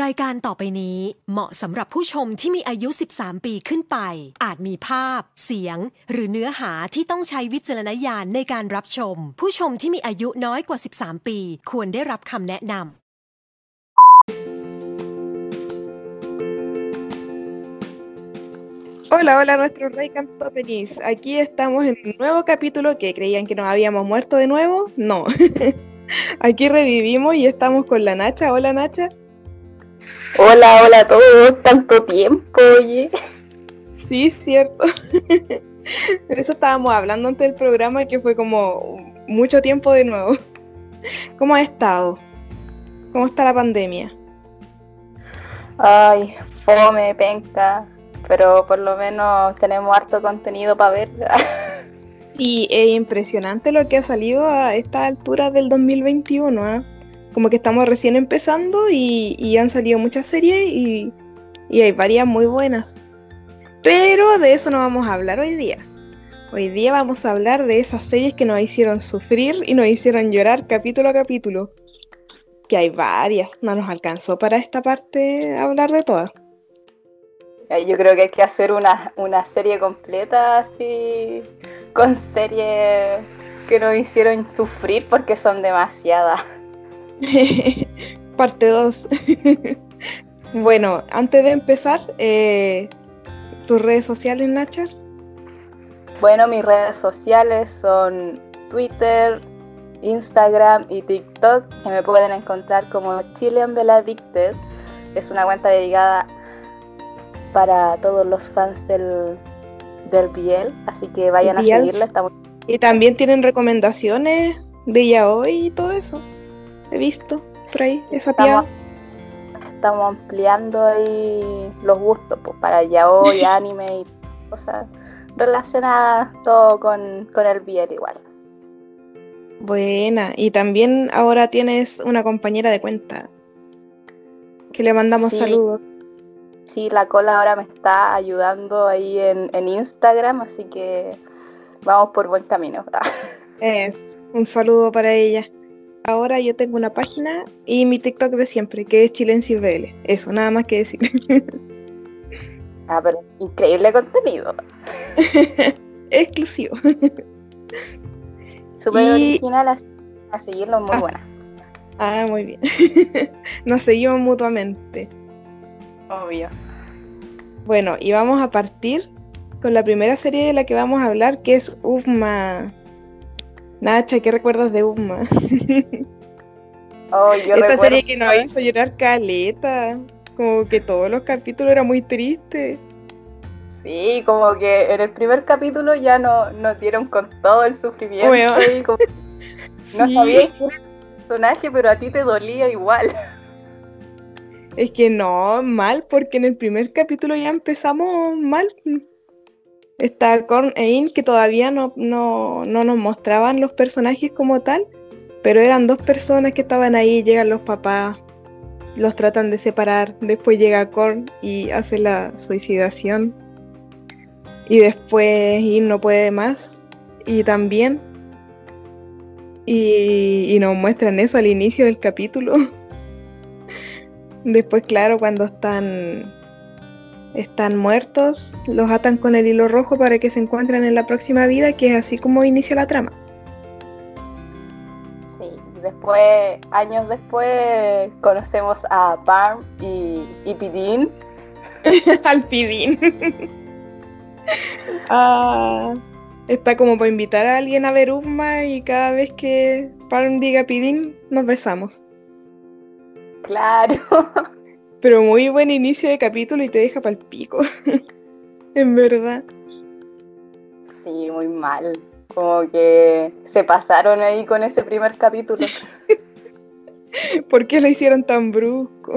รายการต่อไปนี้เหมาะสำหรับผู้ชมที่มีอายุ 13 ปีขึ้นไป อาจมีภาพ เสียง หรือเนื้อหาที่ต้องใช้วิจารณญาณในการรับชม ผู้ชมที่มีอายุน้อยกว่า 13 ปี ควรได้รับคำแนะนำ Hola, hola nuestros Rey Campopenis. Aquí estamos en un nuevo capítulo que creían que nos habíamos muerto de nuevo. No. Aquí revivimos y estamos con la Nacha. Hola Nacha. Hola, hola a todos. Tanto tiempo, oye. Sí, cierto. De eso estábamos hablando antes del programa que fue como mucho tiempo de nuevo. ¿Cómo has estado? ¿Cómo está la pandemia? Ay, fome, penca. Pero por lo menos tenemos harto contenido para ver. Sí, es impresionante lo que ha salido a esta altura del 2021. ¿ah? Como que estamos recién empezando y, han salido muchas series y, y hay varias muy buenas. Pero de eso no vamos a hablar hoy día. Hoy día vamos a hablar de esas series que nos hicieron sufrir y nos hicieron llorar capítulo a capítulo. Que hay varias, no nos alcanzó para esta parte hablar de todas. Yo creo que hay que hacer una, una serie completa así, con series que nos hicieron sufrir porque son demasiadas. Parte 2. bueno, antes de empezar, eh, tus redes sociales, Nacha. Bueno, mis redes sociales son Twitter, Instagram y TikTok, que me pueden encontrar como Chilean Addicted. Es una cuenta dedicada para todos los fans del, del Biel, así que vayan a seguirla. Y también tienen recomendaciones de yaoi y todo eso. He visto por ahí, esa piada. estamos, ampliando ahí los gustos pues, para yaoi, anime y cosas relacionadas todo con, con el Biel igual. Buena. Y también ahora tienes una compañera de cuenta. Que le mandamos Sí. saludos. Sí, la cola ahora me está ayudando ahí en, en Instagram, así que vamos por buen camino. Es un saludo para ella. Ahora yo tengo una página y mi TikTok de siempre, que es BL. Eso, nada más que decir. Ah, pero increíble contenido. Exclusivo. Súper Y- original, a seguirlo, muy Ah. buena. Ah, muy bien. Nos seguimos mutuamente. Obvio. Bueno, y vamos a partir con la primera serie de la que vamos a hablar, que es Ufma. Nacha, ¿qué recuerdas de Ufma? Oh, yo Esta recuerdo- serie que nos hizo llorar caleta. Como que todos los capítulos eran muy tristes. Sí, como que en el primer capítulo ya no, nos dieron con todo el sufrimiento y como no Sí. era el personaje, pero a ti te dolía igual. Es que no, mal, porque en el primer capítulo ya empezamos mal. Está Korn e In, que todavía no, no, no nos mostraban los personajes como tal, pero eran dos personas que estaban ahí, llegan los papás, los tratan de separar, después llega Korn y hace la suicidación, y después In no puede más, y también, y, y nos muestran eso al inicio del capítulo. Después, claro, cuando están están muertos, los atan con el hilo rojo para que se encuentren en la próxima vida, que es así como inicia la trama. Sí, después, años después, conocemos a Parm y, y Pidin. Al pidín. Ah, está como para invitar a alguien a ver Ufma y cada vez que Palm diga pidín, nos besamos. Claro. Pero muy buen inicio de capítulo y te deja pal pico. en verdad. Sí, muy mal. Como que se pasaron ahí con ese primer capítulo. ¿Por qué lo hicieron tan brusco?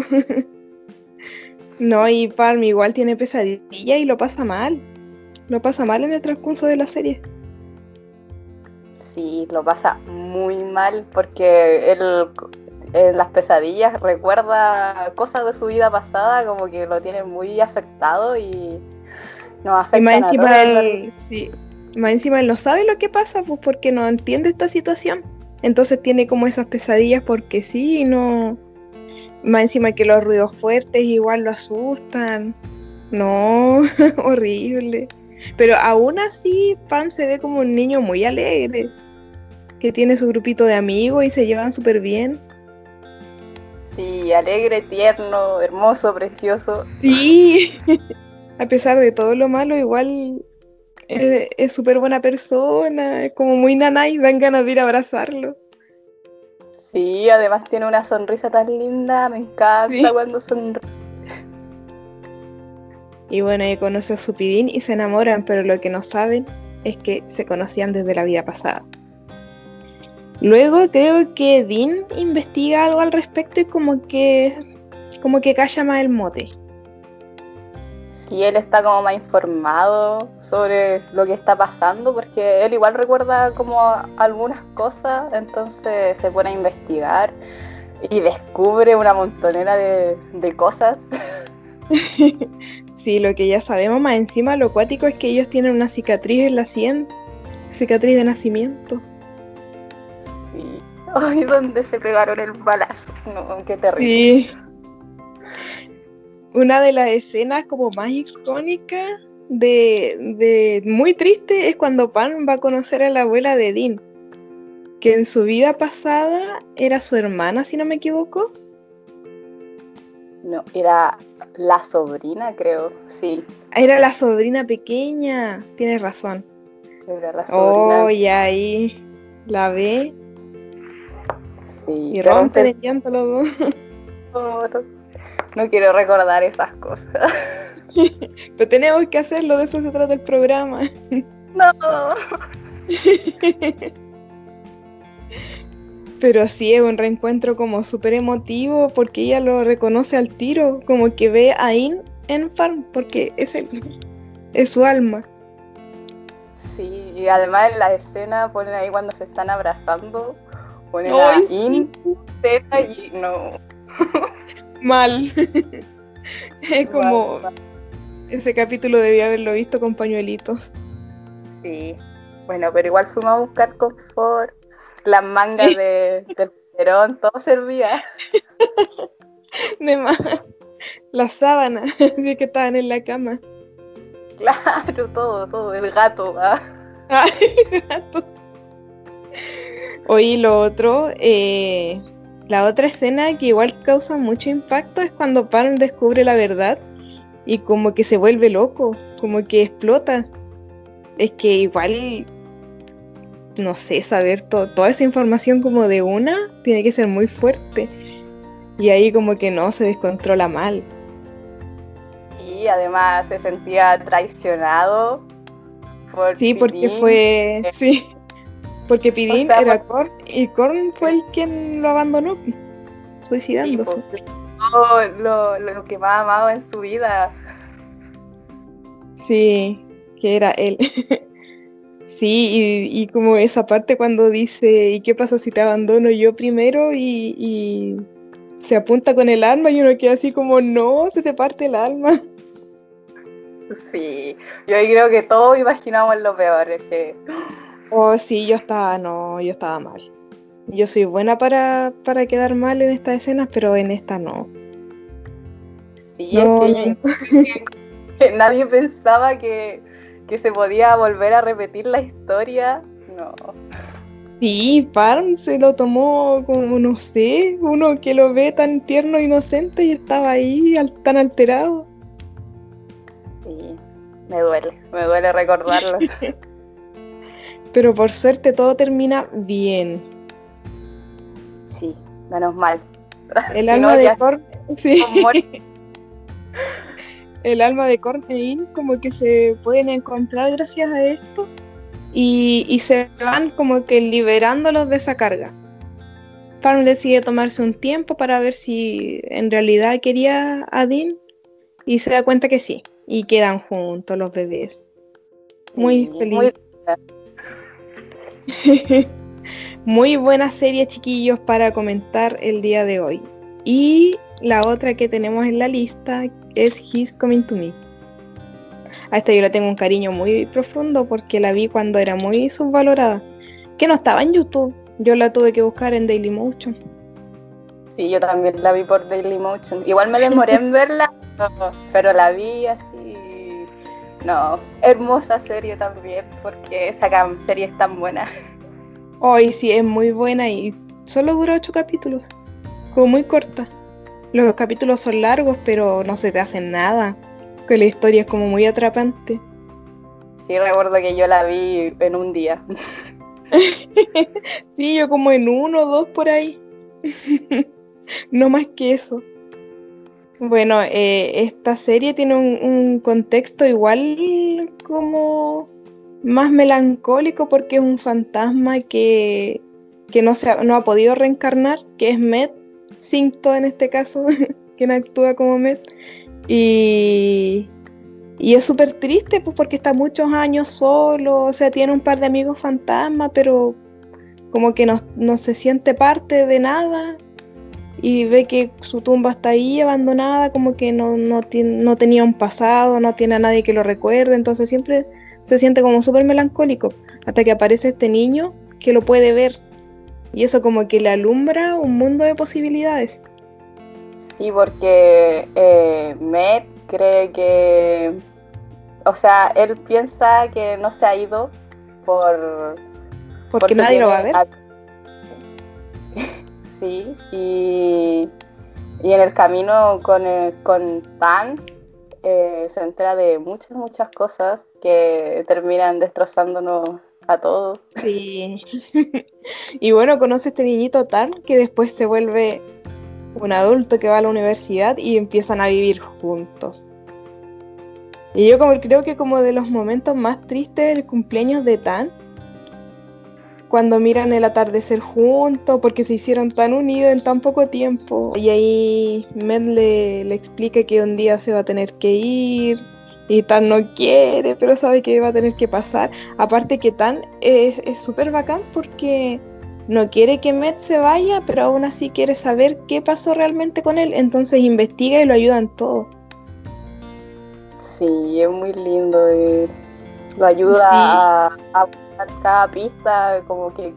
No, y Palm igual tiene pesadilla y lo pasa mal. Lo pasa mal en el transcurso de la serie. Sí, lo pasa muy mal porque él en las pesadillas recuerda cosas de su vida pasada, como que lo tiene muy afectado y nos afecta Y más a encima, todos. él, sí, más encima él no sabe lo que pasa, pues porque no entiende esta situación. Entonces tiene como esas pesadillas porque sí no, más encima que los ruidos fuertes igual lo asustan. No, horrible. Pero aún así, Pan se ve como un niño muy alegre, que tiene su grupito de amigos y se llevan súper bien. Sí, alegre, tierno, hermoso, precioso. Sí, a pesar de todo lo malo, igual es súper buena persona, es como muy nanay, dan ganas de ir a abrazarlo. Sí, además tiene una sonrisa tan linda, me encanta cuando sonríe. Y bueno, ella conoce a Supidín y se enamoran, pero lo que no saben es que se conocían desde la vida pasada. Luego creo que Dean investiga algo al respecto y como que como que calla más el mote. Sí, él está como más informado sobre lo que está pasando, porque él igual recuerda como algunas cosas, entonces se pone a investigar y descubre una montonera de, de cosas. Sí, lo que ya sabemos más encima, lo cuático es que ellos tienen una cicatriz en la sien, cicatriz de nacimiento. Ay, ¿dónde se pegaron el balazo? No, qué terrible. Sí. Una de las escenas como más icónicas de, de muy triste es cuando Pan va a conocer a la abuela de Dean, que en su vida pasada era su hermana, si no me equivoco. No, era la sobrina, creo, sí. Era la sobrina pequeña, tienes razón. Era la sobrina. Oh, y ahí la ve sí, y rompen antes- el llanto los dos. no, no quiero recordar esas cosas. Pero tenemos que hacerlo, de eso se trata el programa. No. Pero sí es un reencuentro como súper emotivo porque ella lo reconoce al tiro, como que ve a In en Farm porque es, el, es su alma. Sí, y además en la escena ponen ahí cuando se están abrazando, ponen Ay, a sí. In, y no. Mal. es como Mal, mal. ese capítulo debía haberlo visto con pañuelitos. Sí. Bueno, pero igual fuimos a buscar confort, las mangas Sí. de, del perón, todo servía. De más. Las sábanas, así que estaban en la cama. Claro, todo, todo, el gato. ah. Ay, gato. Oye, lo otro, eh, la otra escena que igual causa mucho impacto es cuando Pan descubre la verdad y como que se vuelve loco, como que explota. Es que igual, no sé, saber to- toda esa información como de una tiene que ser muy fuerte. Y ahí como que no, se descontrola mal. Y además se sentía traicionado por Sí, porque fue. Sí. Porque Pidín sea, era Korn y Korn fue el quien lo abandonó, Sí, suicidándose. todo lo, lo que más amaba en su vida. Sí, que era él. Sí, y, y como esa parte cuando dice, ¿y qué pasa si te abandono yo primero? Y, y se apunta con el alma y uno queda así como, no, se te parte el alma. Sí, yo creo que todos imaginamos lo peor, es que Oh, sí, yo estaba, no, yo estaba mal. Yo soy buena para, para quedar mal en estas escenas, pero en esta no. sí, No, es que, nadie pensaba que, que se podía volver a repetir la historia. No, Sí, Parm se lo tomó como, no sé, uno que lo ve tan tierno e inocente y estaba ahí al- tan alterado. sí, me duele, me duele recordarlo. Pero por suerte todo termina bien. Sí, menos mal. El Si alma no, de ya Korn, sí, el alma de Korn e In como que se pueden encontrar gracias a esto y, y se van como que liberándolos de esa carga. Parm decide tomarse un tiempo para ver si en realidad quería a Dean y se da cuenta que sí. Y quedan juntos los bebés. Muy Sí, feliz. muy- Muy buena serie, chiquillos, para comentar el día de hoy. Y la otra que tenemos en la lista es He's Coming to Me. A esta yo le tengo un cariño muy profundo porque la vi cuando era muy subvalorada. Que no estaba en YouTube. Yo la tuve que buscar en Dailymotion. Sí, yo también la vi por Dailymotion. Igual me demoré en verla, pero la vi así. No, hermosa serie también, porque esa serie es tan buena. Hoy sí, es muy buena y solo dura ocho capítulos. Como muy corta. Los capítulos son largos, pero no se te hacen nada. Que la historia es como muy atrapante. Sí, recuerdo que yo la vi en un día. sí, yo como en uno o dos por ahí. no más que eso. Bueno, eh, esta serie tiene un, contexto igual como más melancólico porque es un fantasma que, no, se ha, no ha podido reencarnar, que es Met, Cinto en este caso, quien actúa como Met. Y, y es súper triste pues, porque está muchos años solo, o sea, tiene un par de amigos fantasmas, pero como que no, no se siente parte de nada y ve que su tumba está ahí abandonada, como que no, no, no tenía un pasado, no tiene a nadie que lo recuerde, entonces siempre se siente como súper melancólico, hasta que aparece este niño que lo puede ver, y eso como que le alumbra un mundo de posibilidades. Sí, porque eh, Matt cree que, o sea, él piensa que no se ha ido por... Porque, nadie lo va a ver sí, y, en el camino con, con Tan eh, se entera de muchas, muchas cosas que terminan destrozándonos a todos. Sí. y bueno, conoce este niñito Tan que después se vuelve un adulto que va a la universidad y empiezan a vivir juntos. Y yo como creo que como de los momentos más tristes del cumpleaños de Tan cuando miran el atardecer juntos, porque se hicieron tan unidos en tan poco tiempo. Y ahí Med le, explica que un día se va a tener que ir, y Tan no quiere, pero sabe que va a tener que pasar. Aparte que Tan es súper bacán porque no quiere que Med se vaya, pero aún así quiere saber qué pasó realmente con él, entonces investiga y lo ayuda en todo. Sí, es muy lindo. Eh. Lo ayuda a cada pista, como que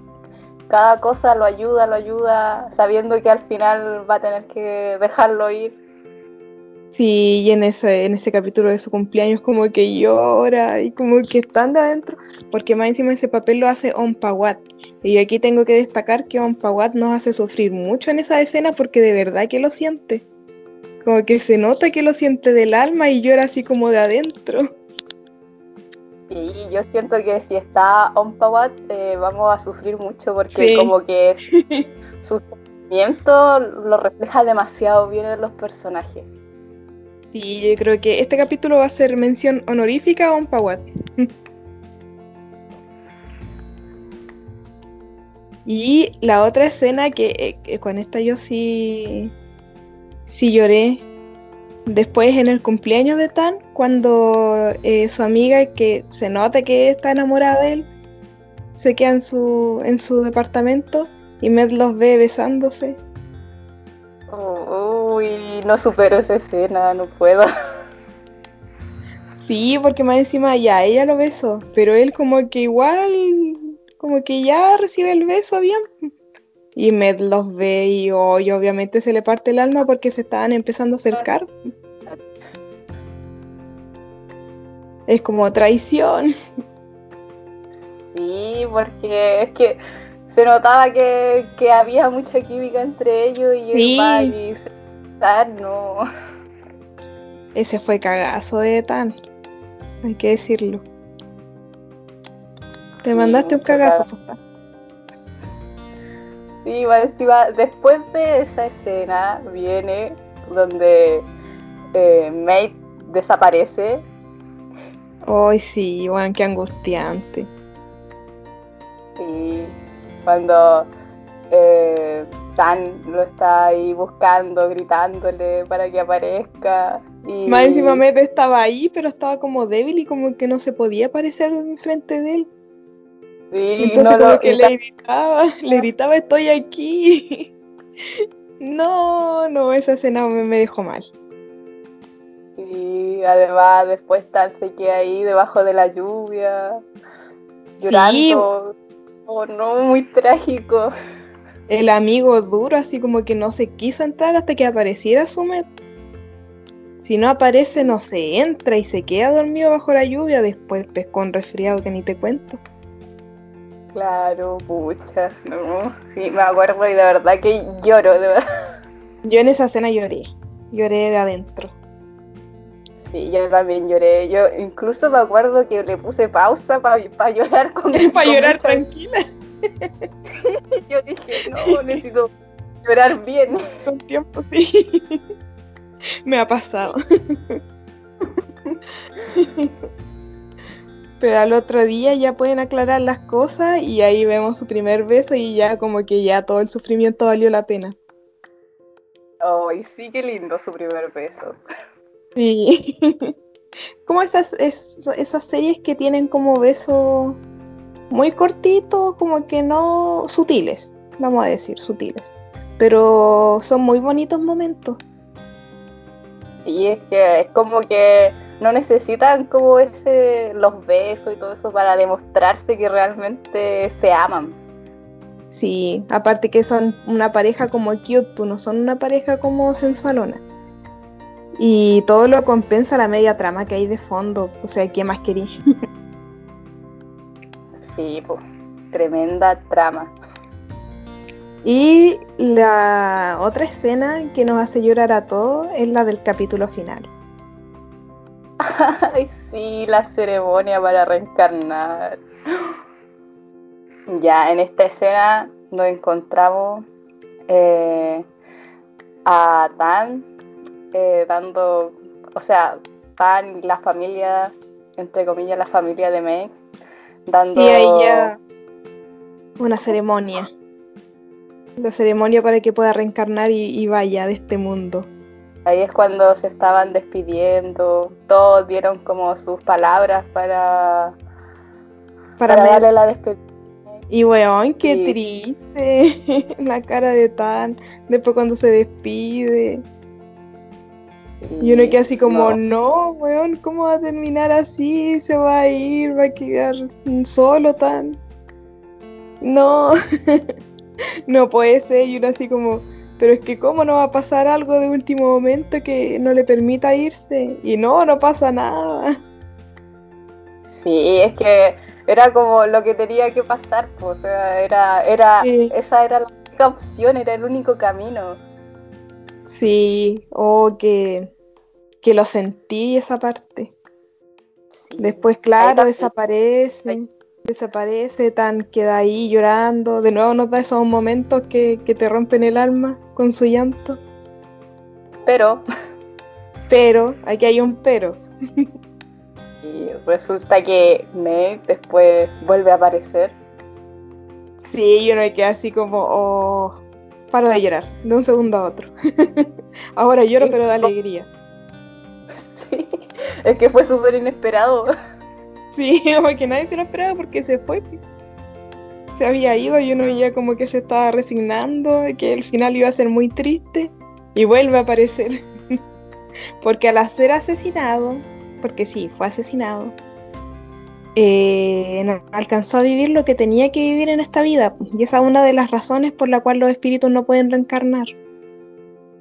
cada cosa lo ayuda, lo ayuda, sabiendo que al final va a tener que dejarlo ir. Sí, y en ese, en ese capítulo de su cumpleaños como que llora y como que están de adentro, porque más encima ese papel lo hace Ompawat. Y yo aquí tengo que destacar que Ompawat nos hace sufrir mucho en esa escena porque de verdad que lo siente. Como que se nota que lo siente del alma y llora así como de adentro. Sí, yo siento que si está Ompawat eh, vamos a sufrir mucho porque como que su sentimiento lo refleja demasiado bien en los personajes. Sí, yo creo que este capítulo va a ser mención honorífica a Ompawat. y la otra escena que, eh, con esta yo sí, sí lloré Después en el cumpleaños de Tan, cuando eh, su amiga, que se nota que está enamorada de él, se queda en su, en su departamento y Med los ve besándose. uy, no supero esa escena, no puedo. Sí, porque más encima ya ella lo besó, pero él como que igual, como que ya recibe el beso bien. Y Med los ve y hoy obviamente se le parte el alma porque se estaban empezando a acercar. Es como traición. Sí, porque es que se notaba que, había mucha química entre ellos y sí. el y no. Ese fue cagazo de Tan, hay que decirlo. Te mandaste un cagazo, cagazo. Sí, encima, después de esa escena viene donde eh, Mate desaparece. Ay, sí, bueno, qué angustiante. Y cuando eh, Tan lo está ahí buscando, gritándole para que aparezca. Y... Más encima Mate estaba ahí, pero estaba como débil y como que no se podía aparecer enfrente de él. Entonces como que le gritaba, le gritaba estoy aquí. no, no, esa escena me, dejó mal. Y además después Tan se queda ahí debajo de la lluvia, llorando. Oh no, muy trágico. el amigo duro, así como que no se quiso entrar hasta que apareciera Sumet. Si no aparece, no se entra y se queda dormido bajo la lluvia, después pescó un resfriado que ni te cuento. Claro, pucha, no. Sí, me acuerdo y de verdad que lloro, de verdad. Yo en esa escena lloré, lloré de adentro. Sí, yo también lloré. Yo incluso me acuerdo que le puse pausa para llorar con Para llorar tranquila. yo dije, no, necesito llorar bien. Con tiempo, sí. Me ha pasado. Pero al otro día ya pueden aclarar las cosas y ahí vemos su primer beso y ya como que ya todo el sufrimiento valió la pena. Ay, sí, qué lindo su primer beso. Sí. como esas, esas series que tienen como besos muy cortitos, como que no sutiles, vamos a decir, sutiles. Pero son muy bonitos momentos. Y es que es como que no necesitan como ese los besos y todo eso para demostrarse que realmente se aman. Sí, aparte que son una pareja como cute, pues no son una pareja como sensualona. Y todo lo compensa la media trama que hay de fondo, o sea, ¿qué más quería? sí, pues, tremenda trama. Y la otra escena que nos hace llorar a todos es la del capítulo final. Ay, sí, la ceremonia para reencarnar. Ya, en esta escena nos encontramos eh, a Tan eh, dando, o sea, Tan y la familia, entre comillas, la familia de Meg, dando... una ceremonia la ceremonia para que pueda reencarnar y, vaya de este mundo. Ahí es cuando se estaban despidiendo, todos vieron como sus palabras para, para, darle la despedida. Y weón, qué triste la cara de Tan, después cuando se despide. Y uno queda así como, no. weón, ¿cómo va a terminar así? Se va a ir, va a quedar solo Tan. No. no puede ser, y uno así como, pero es que cómo no va a pasar algo de último momento que no le permita irse, y no, no pasa nada. Sí, es que era como lo que tenía que pasar, pues, o sea, era, era, esa era la única opción, era el único camino. Sí, o oh, que, que lo sentí esa parte. Después, claro, desaparece desaparece, tan queda ahí llorando, de nuevo nos da esos momentos que, te rompen el alma con su llanto. Pero. Pero, aquí hay un pero. Y resulta que Meg después vuelve a aparecer. Sí, yo me quedé así como, oh, paro de llorar, de un segundo a otro. Ahora lloro, pero de alegría. Sí, es que fue súper inesperado. Sí, que nadie se lo esperaba porque se fue. Se había ido y uno ya como que se estaba resignando, que el final iba a ser muy triste y vuelve a aparecer. porque al ser asesinado, porque sí, fue asesinado, eh, alcanzó a vivir lo que tenía que vivir en esta vida. Y esa es una de las razones por la cual los espíritus no pueden reencarnar.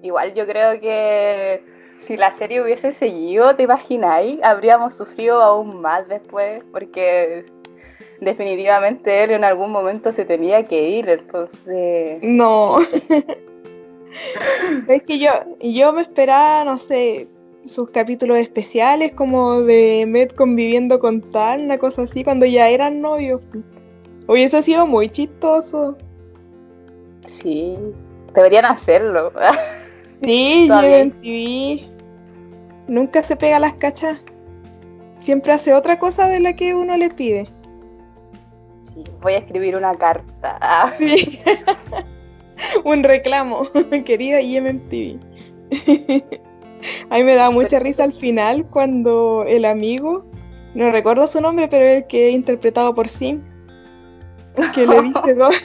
Igual yo creo que si la serie hubiese seguido, ¿te imagináis? Habríamos sufrido aún más después, porque definitivamente él en algún momento se tenía que ir, entonces... No. es que yo, yo me esperaba, no sé, sus capítulos especiales como de Med conviviendo con tal, una cosa así, cuando ya eran novios. Hubiese sido muy chistoso. Sí, deberían hacerlo. Sí, TV nunca se pega las cachas. Siempre hace otra cosa de la que uno le pide. Sí, voy a escribir una carta. Un reclamo, querida IMTV. A mí me da mucha risa al final cuando el amigo, no recuerdo su nombre, pero el que es interpretado por Sim, que le dice dos.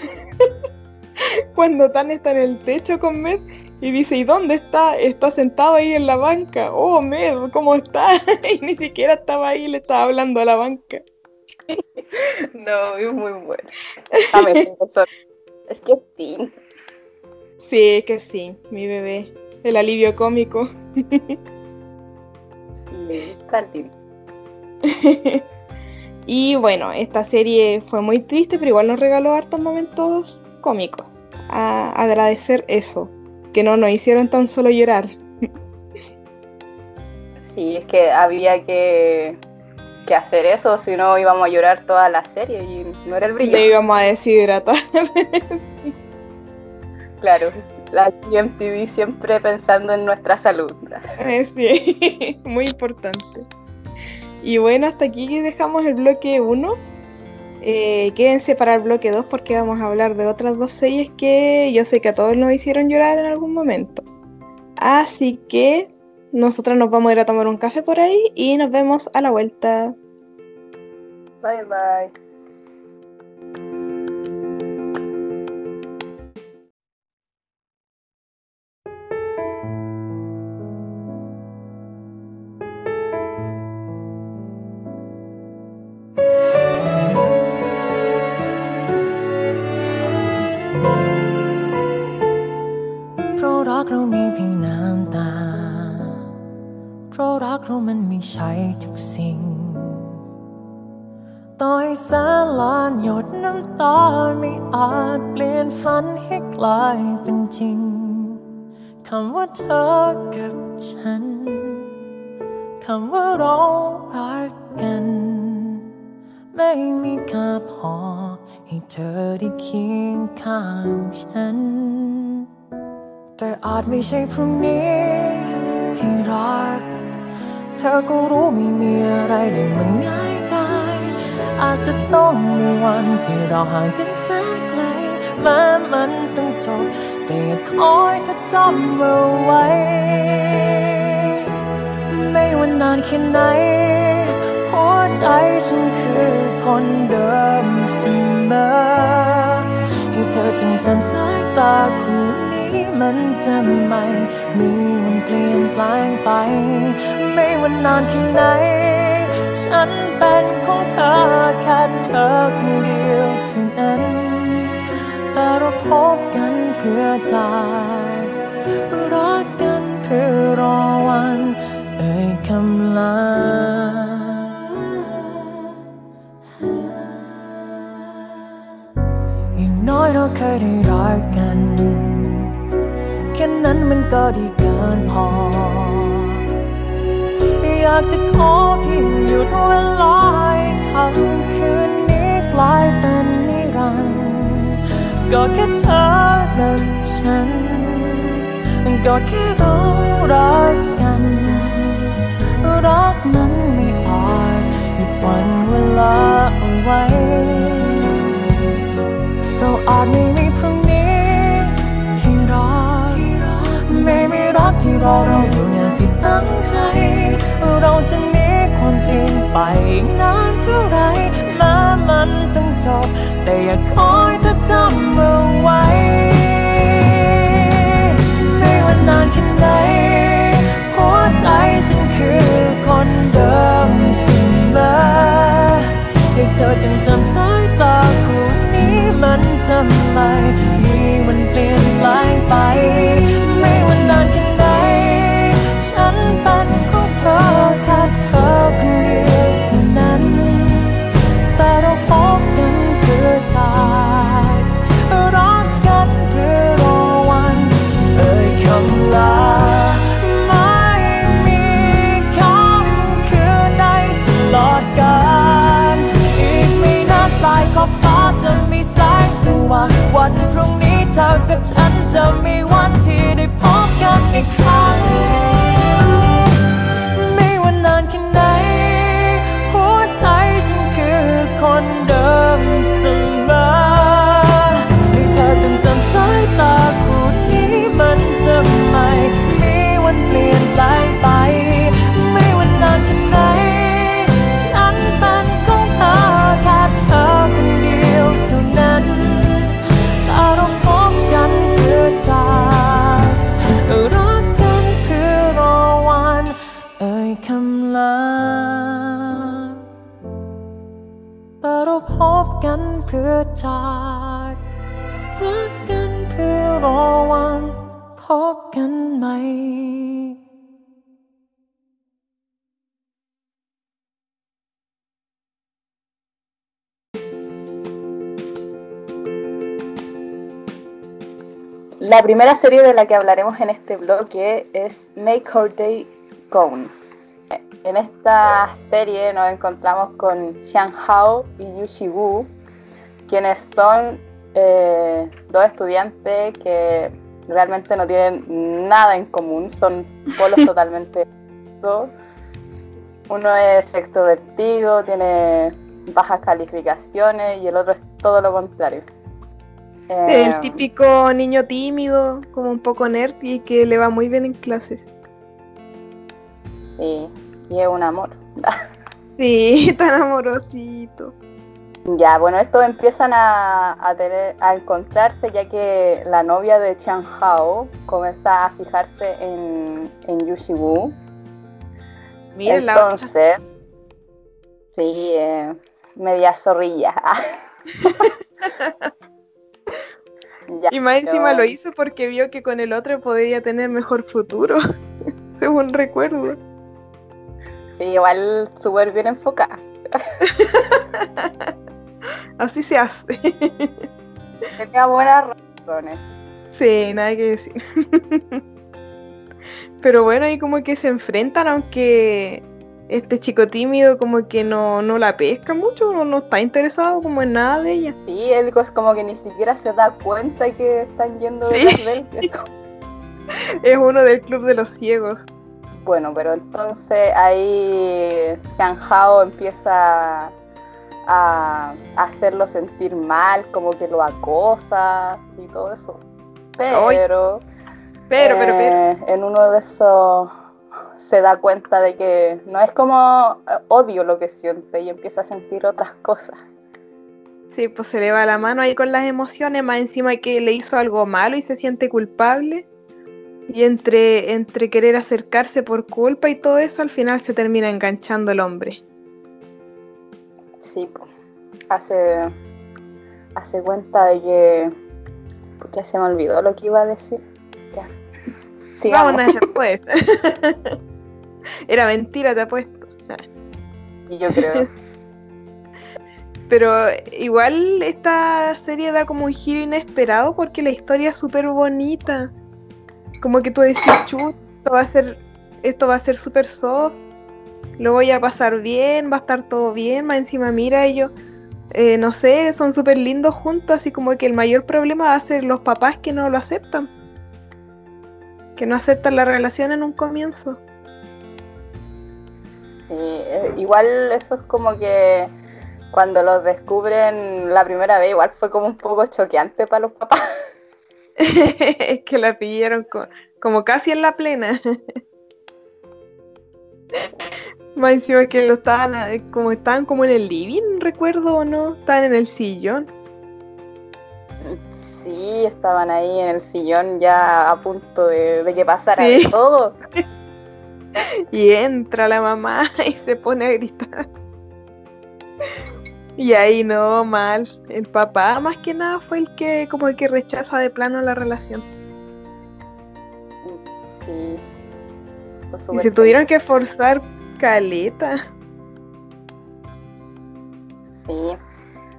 cuando Tan está en el techo con Med y dice, ¿y dónde está? Está sentado ahí en la banca. Oh, Med, ¿cómo está? y ni siquiera estaba ahí, le estaba hablando a la banca. no, es muy bueno. es que sí. Sí, que sí, mi bebé. El alivio cómico. sí, Tantín. y bueno, esta serie fue muy triste, pero igual nos regaló hartos momentos cómicos. A agradecer eso, que no nos hicieron tan solo llorar. Sí, es que había que, que hacer eso, si no íbamos a llorar toda la serie y no era el brillo. Le íbamos a deshidratar. claro, la GMTV siempre pensando en nuestra salud. Eh, sí, muy importante. Y bueno, hasta aquí dejamos el bloque 1. Eh, quédense para el bloque 2 porque vamos a hablar de otras dos series que yo sé que a todos nos hicieron llorar en algún momento. Así que nosotros nos vamos a ir a tomar un café por ahí y nos vemos a la vuelta. Bye bye. ใช้ทุกสิ่ง ต่อให้แสนลานหยดน้ำตาไม่อาจเปลี่ยนฝันให้กลายเป็นจริง คำว่าเธอกับฉัน คำว่าเรารักกัน ไม่มีค่าพอ ให้เธอได้เคียงข้างฉัน แต่อาจไม่ใช่พรุ่งนี้ที่รัก เธอก็รู้ไม่มีอะไรได้มันง่ายได้อาจจะต้องมีวันที่เราห่างกันแสนไกลแม้มันต้องจบ แต่คอยเธอจำเอาไว้ ไม่ว่านานแค่ไหน หัวใจฉันคือคนเดิมเสมอให้เธอจงจำสายตาคู่นี้ มันจะไม่มีวันเปลี่ยนแปลงไป ไม่ว่านานแค่ไหน ฉันเป็นของเธอแค่เธอคนเดียวเท่านั้น แต่เราพบกันเพื่อจากรักกันเพื่อรอวัน เอ่ยคำลาอย่างน้อยเราเคยได้รักกัน ค่นั้นมันก็ดีเกินพอ อยากจะขอเพียงหยุดเวลาทำคืนนี้กลายเป็นนิรันดร์ก็แค่เธอกับฉัน ก็แค่เรารักกัน รักนั้นไม่อาจหยุดวันเวลาเอาไว้ เราอาจไม่มีพรุ่ง รักที่รอเราอยู่อย่างที่ตั้งใจ เราจะหนีความจริงไปนานเท่าไรแม้มันต้องจบ แต่อยากคอยเธอจำเอาไว้ ไม่ว่านานแค่ไหนหัวใจฉันคือคนเดิมเสมอให้เธอจงจำสายตาคู่นี้มันจะไม่มีวันเปลี่ยนแปลงไป ไม่ว่านานแค่ ไหนฉันเป็นของเธอแค่เธอคนเดียวเท่านั้น แต่เราพบกันเพื่อจากรักกันเพื่อรอวัน เอ่ยคำลาไม่มีคำคืนใดตลอดกาลอีกไม่นานปลายขอบฟ้าจะมีแสงสว่างวันพรุ่งนี้เธอกับฉันจะมีวันที่ได้พบกันอีกครั้ง La primera serie de la que hablaremos en este bloque es Make Our Day Gone. En esta serie nos encontramos con Xiang Hao y Yu Wu, quienes son eh, dos estudiantes que realmente no tienen nada en común, son polos totalmente. Uno es extrovertido, tiene bajas calificaciones y el otro es todo lo contrario. Eh, El típico niño tímido, como un poco nerd y que le va muy bien en clases. Sí, y es un amor. Sí, tan amorosito. Ya, bueno, estos empiezan a, a tener, a encontrarse ya que la novia de Chang Hao comienza a fijarse en, en Yushi Wu. La otra. Entonces, sí, eh, media zorrilla. Ya, Y más encima pero- lo hizo porque vio que con el otro podría tener mejor futuro, según recuerdo. Sí, igual súper bien enfocada. Así se hace. Tenía buenas razones. Sí, nada que decir. Pero bueno, ahí como que se enfrentan, aunque este chico tímido como que no, no la pesca mucho, no, no está interesado como en nada de ella. Sí, él es como que ni siquiera se da cuenta que están yendo Sí. de él. Es uno del club de los ciegos. Bueno, pero entonces ahí Xiang Hao empieza a hacerlo sentir mal, como que lo acosa y todo eso. Pero, Pero, pero, pero. eh, en uno de esos se da cuenta de que no es como eh, odio lo que siente y empieza a sentir otras cosas. Sí, pues se le va la mano ahí con las emociones, más encima que le hizo algo malo y se siente culpable. Y entre, entre querer acercarse por culpa y todo eso, al final se termina enganchando el hombre. Sí, po. hace, hace cuenta de que... Pucha, se me olvidó lo que iba a decir. Ya. Sigamos. Vámonos después. Era mentira, te apuesto. Y yo creo. Pero igual esta serie da como un giro inesperado porque la historia es súper bonita. Como que tú decís, chut, esto va a ser, esto va a ser súper soft, lo voy a pasar bien, va a estar todo bien, más encima mira ellos, eh, no sé, son súper lindos juntos, así como que el mayor problema va a ser los papás que no lo aceptan. Que no aceptan la relación en un comienzo. Sí, eh, igual eso es como que cuando los descubren la primera vez, igual fue como un poco choqueante para los papás. es que la pillaron co- como casi en la plena. Más encima que lo estaban eh, como estaban como en el living, recuerdo o no, estaban en el sillón. Sí, estaban ahí en el sillón ya a punto de, de que pasara Sí. de todo. Y entra la mamá y se pone a gritar. Y ahí no, mal. El papá más que nada fue el que como el que rechaza de plano la relación. Sí. Y se tuvieron que forzar caleta. Sí,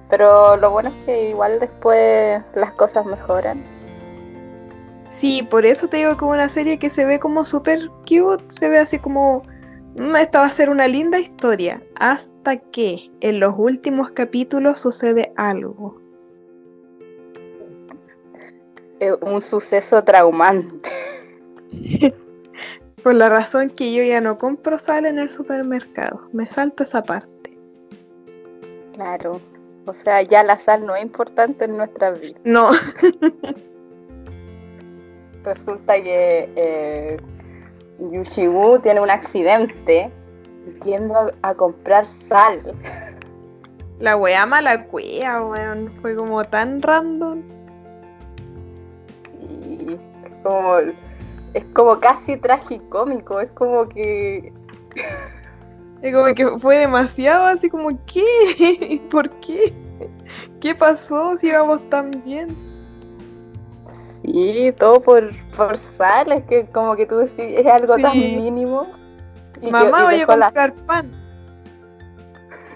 pero lo bueno es que igual después las cosas mejoran. Sí, por eso te digo que una serie que se ve como súper cute, se ve así como, "Mm, esta va a ser una linda historia, hasta que en los últimos capítulos sucede algo. Un suceso traumante. Por la razón que yo ya no compro sal en el supermercado, me salto esa parte. Claro. O sea, ya la sal no es importante en nuestra vida. No, Resulta que eh, Yushiwu tiene un accidente yendo a, a comprar sal. la wea mala cuea, weón, fue como tan random. Y es como, es como casi tragicómico. Es como que Es como que fue demasiado así como, ¿qué? ¿Por qué? ¿Qué pasó si íbamos tan bien? Sí, todo por, por sal, es que como que tú decís, es algo tan mínimo. Y Mamá, y voy a dejó la- comprar pan.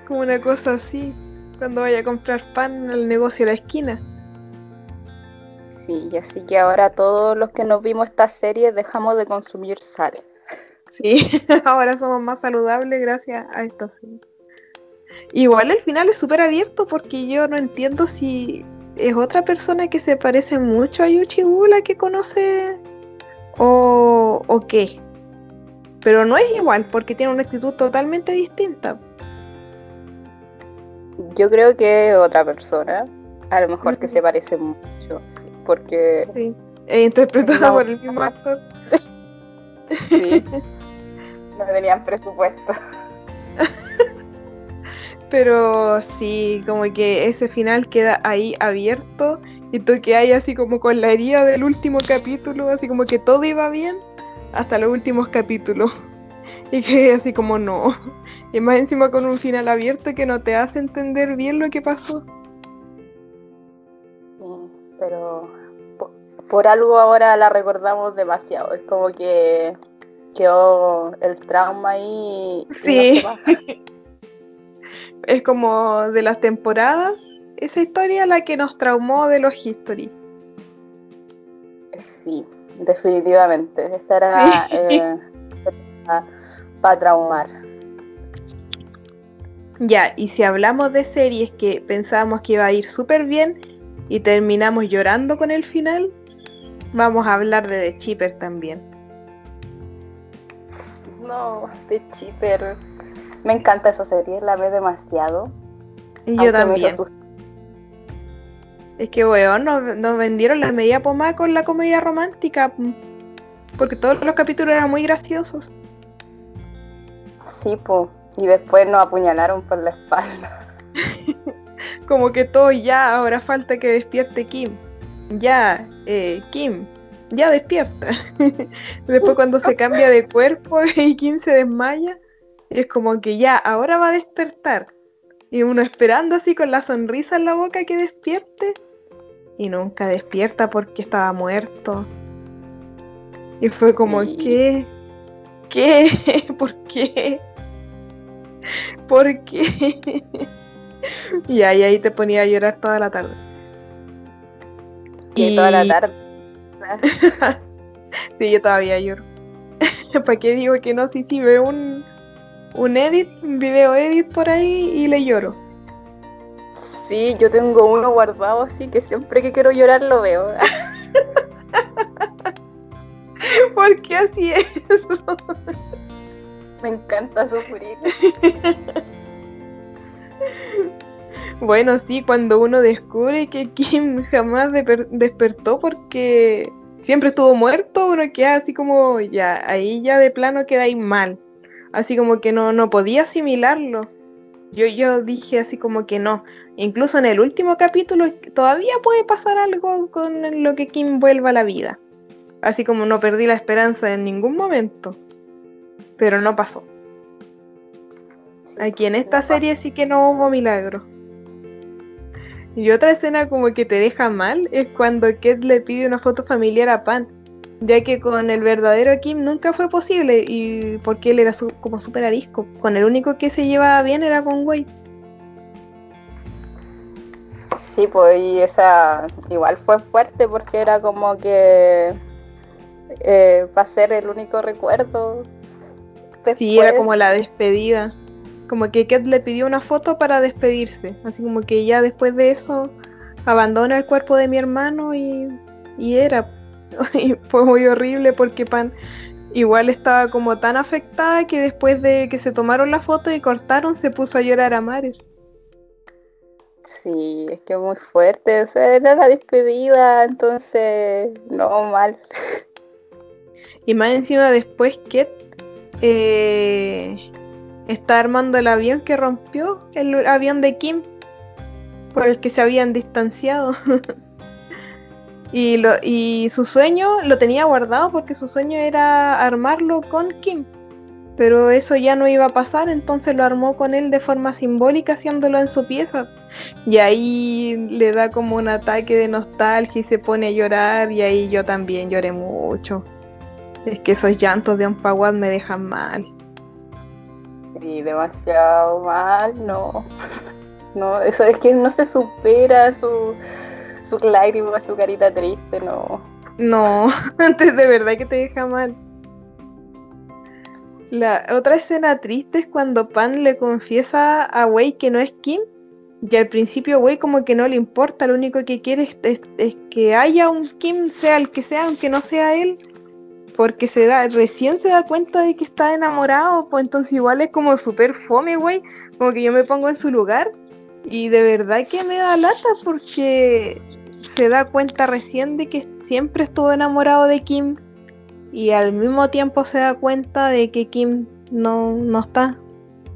Como una cosa así. Cuando vaya a comprar pan en el negocio de la esquina. Sí, y así que ahora todos los que nos vimos esta serie dejamos de consumir sal. Sí, ahora somos más saludables gracias a serie. Igual el final es súper abierto porque yo no entiendo si es otra persona que se parece mucho a Yuchibu la que conoce o, o qué. Pero no es igual porque tiene una actitud totalmente distinta. Yo creo que otra persona, a lo mejor que se parece mucho, sí, porque Sí. Es interpretada No. por el mismo actor. sí, no tenían presupuesto. Pero sí, como que ese final queda ahí abierto y tú que hay así como con la herida del último capítulo, así como que todo iba bien hasta los últimos capítulos. Y que así como no. Y más encima con un final abierto que no te hace entender bien lo que pasó. Sí, pero po- por, algo ahora la recordamos demasiado. Es como que quedó el trauma ahí y Sí. Es como de las temporadas, esa historia la que nos traumó de los History. Sí, definitivamente. Esta era eh, para traumar. Ya, y si hablamos de series que pensábamos que iba a ir súper bien y terminamos llorando con el final, vamos a hablar de The Chipper también. No, de Chipper. Me encanta esa serie, la ve demasiado. Y yo también. Es que, weón, nos, nos vendieron la media pomada con la comedia romántica. mm, Porque todos los capítulos eran muy graciosos. Sí, po. Y después nos apuñalaron por la espalda. Como que todo ya, ahora falta que despierte Kim. Ya, eh, Kim, ya despierta. Después cuando se cambia de cuerpo y Kim se desmaya, es como que ya, ahora va a despertar. Y uno esperando así con la sonrisa en la boca que despierte. Y nunca despierta porque estaba muerto. Y fue como, Sí. ¿qué? ¿Qué? ¿Por qué? ¿Por qué? y ahí, ahí te ponía a llorar toda la tarde. Y toda la tarde. Sí, yo todavía lloro. ¿Para qué digo que no? Sí, sí, veo un, un edit, un video edit por ahí y le lloro. Sí, yo tengo uno guardado así que siempre que quiero llorar lo veo. ¿Por qué así es? Me encanta sufrir. Bueno, sí, cuando uno descubre que Kim jamás despertó porque siempre estuvo muerto, uno queda así como ya, ahí ya de plano queda ahí mal. Así como que no, no podía asimilarlo. Yo, yo dije así como que no. Incluso en el último capítulo todavía puede pasar algo con lo que Kim vuelva a la vida. Así como no perdí la esperanza en ningún momento. Pero no pasó. Aquí en esta serie sí que no hubo milagro. Y otra escena como que te deja mal es cuando Ket le pide una foto familiar a Pan, ya que con el verdadero Kim nunca fue posible y porque él era su- como súper arisco. Con el único que se llevaba bien era con Wade. Sí, pues y esa igual fue fuerte porque era como que eh, va a ser el único recuerdo. Sí, era después. como la despedida. Como que Ket le pidió una foto para despedirse. Así como que ya después de eso abandona el cuerpo de mi hermano y, y era. Y fue muy horrible porque Pan igual estaba como tan afectada que después de que se tomaron la foto y cortaron se puso a llorar a mares. Sí, es que muy fuerte, o sea, era la despedida, entonces, no, mal. Y más encima después Ket eh, está armando el avión que rompió, el avión de Kim, por el que se habían distanciado. y, lo, y su sueño lo tenía guardado porque su sueño era armarlo con Kim. Pero eso ya no iba a pasar, entonces lo armó con él de forma simbólica haciéndolo en su pieza. Y ahí le da como un ataque de nostalgia y se pone a llorar y ahí yo también lloré mucho. Es que esos llantos de Ampawad me dejan mal. Demasiado mal, no. No, eso es que no se supera su, sus lágrimas, su carita triste, no. No, antes de verdad que te deja mal. La otra escena triste es cuando Pan le confiesa a Wei que no es Kim. Y al principio Wei como que no le importa, lo único que quiere es- es que haya un Kim, sea el que sea, aunque no sea él. Porque se da, recién se da cuenta de que está enamorado, pues entonces igual es como súper fome, Wei. Como que yo me pongo en su lugar. Y de verdad que me da lata porque se da cuenta recién de que siempre estuvo enamorado de Kim y al mismo tiempo se da cuenta de que Kim no, no está,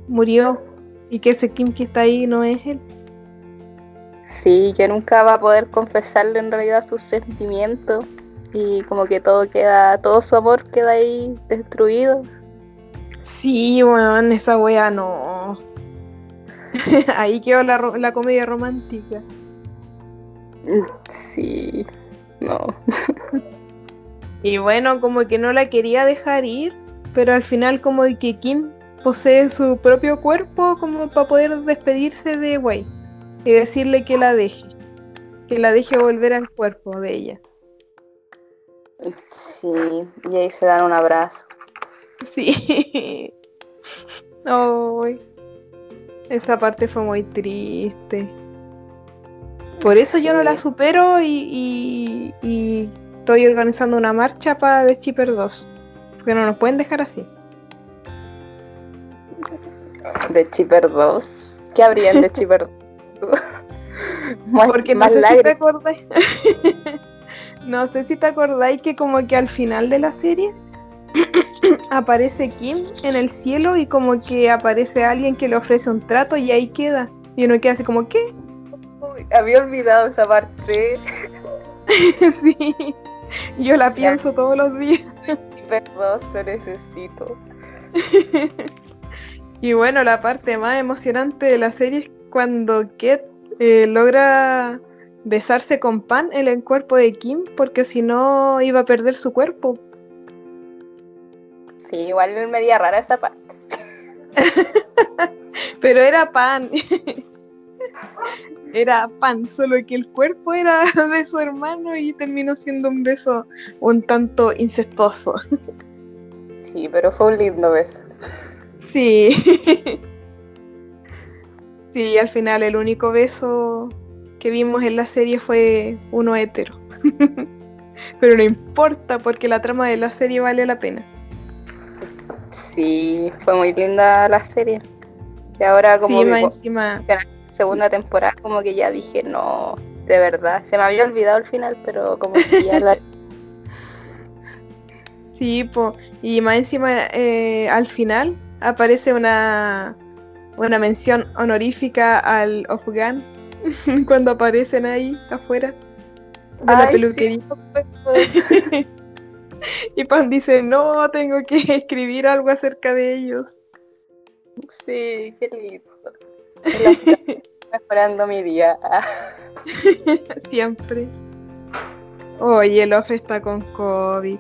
murió y que ese Kim que está ahí no es él. Sí, que nunca va a poder confesarle en realidad sus sentimientos y como que todo queda, todo su amor queda ahí destruido. Sí, weón, esa wea no. ahí quedó la, la comedia romántica. Sí, no. Y bueno, como que no la quería dejar ir, pero al final como que Kim posee su propio cuerpo como para poder despedirse de Wei y decirle que la deje, que la deje volver al cuerpo de ella. Sí, y ahí se dan un abrazo. Sí. Ay. Esa parte fue muy triste. Por eso yo no la supero y, y- y estoy organizando una marcha para The Chipper 2. Porque no nos pueden dejar así. De Chipper 2. ¿Qué habrían de Chipper 2? más, Porque no más sé si te lágrimas. no sé si te acordáis que como que al final de la serie aparece Kim en el cielo y como que aparece alguien que le ofrece un trato y ahí queda. Y uno queda así como, ¿qué? Uy, había olvidado esa parte. sí. Yo la pienso todos los días. Chipper 2, te necesito. Y bueno, la parte más emocionante de la serie es cuando Ket eh, logra besarse con Pan en el cuerpo de Kim, porque si no iba a perder su cuerpo. Sí, igual es media rara esa parte. Pero era Pan. era Pan, solo que el cuerpo era de su hermano y terminó siendo un beso un tanto incestuoso. Sí, pero fue un lindo beso. Sí. sí, al final el único beso que vimos en la serie fue uno hetero. Pero no importa porque la trama de la serie vale la pena. Sí, fue muy linda la serie. Y ahora como sí, que encima. segunda temporada como que ya dije, no, de verdad. Se me había olvidado el final, pero como que ya la... Sí, po, y más encima eh, al final aparece una, una mención honorífica al Ofgan cuando aparecen ahí afuera de la sí. peluquería. y Pan dice, no, tengo que escribir algo acerca de ellos. Sí, qué lindo. Mejorando mi día. Siempre. Oye, el Off está con COVID.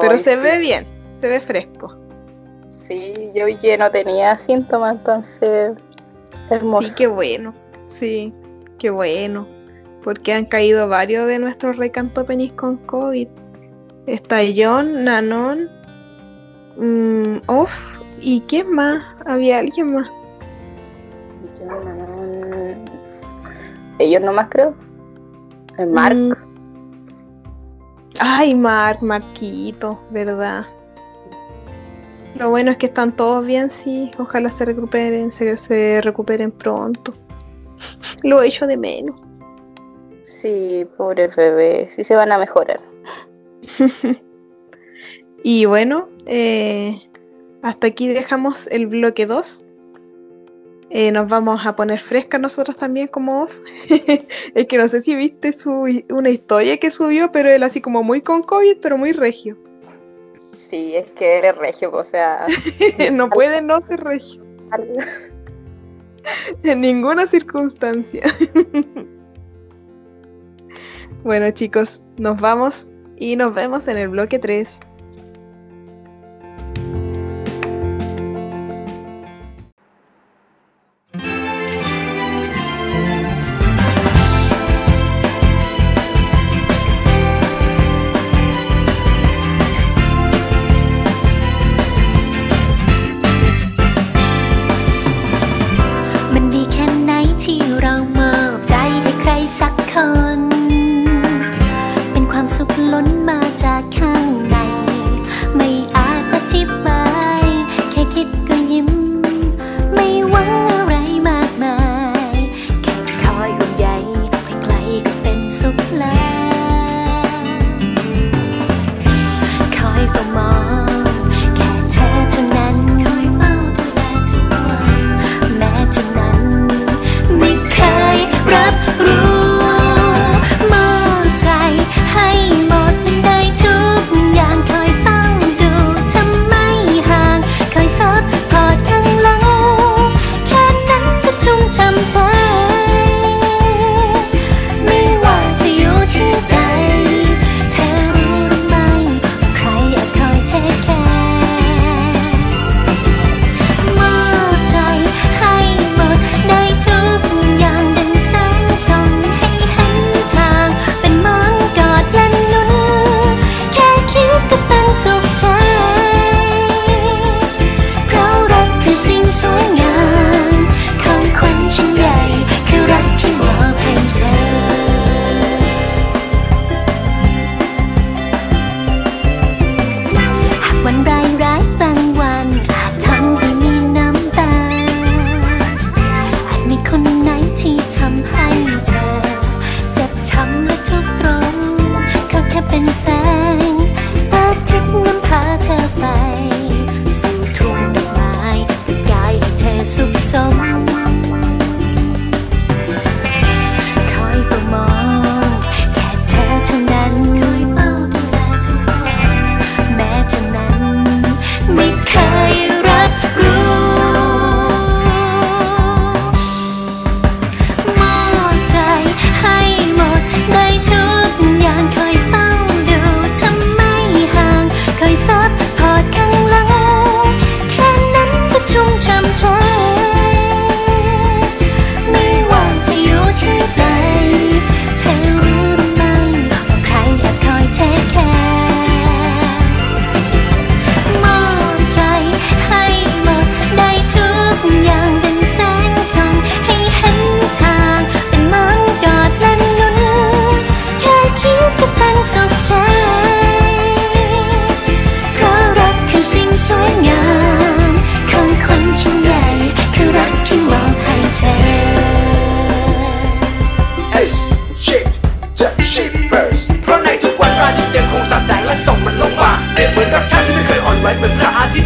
Pero se sí. ve bien, se ve fresco. Sí, yo vi que no tenía síntomas, entonces hermoso. Sí, qué bueno. Sí, qué bueno. Porque han caído varios de nuestros recantopenis con COVID. Está John, Nanon, mm, Off, ¿y quién más? Había alguien más. Yo no- Ellos nomás creo. El Mark. Mm. Ay, Mark, Marquito, ¿verdad? Lo bueno es que están todos bien, sí. Ojalá se recuperen, se, se recuperen pronto. Lo echo de menos. Sí, pobre bebé. Sí se van a mejorar. Y bueno, eh, hasta aquí dejamos el bloque 2. Eh, nos vamos a poner frescas nosotros también como off. es que no sé si viste su, una historia que subió, pero él así como muy con COVID, pero muy regio. Sí, es que él es regio, o sea. no puede no ser regio. en ninguna circunstancia. bueno chicos, nos vamos y nos vemos en el bloque 3.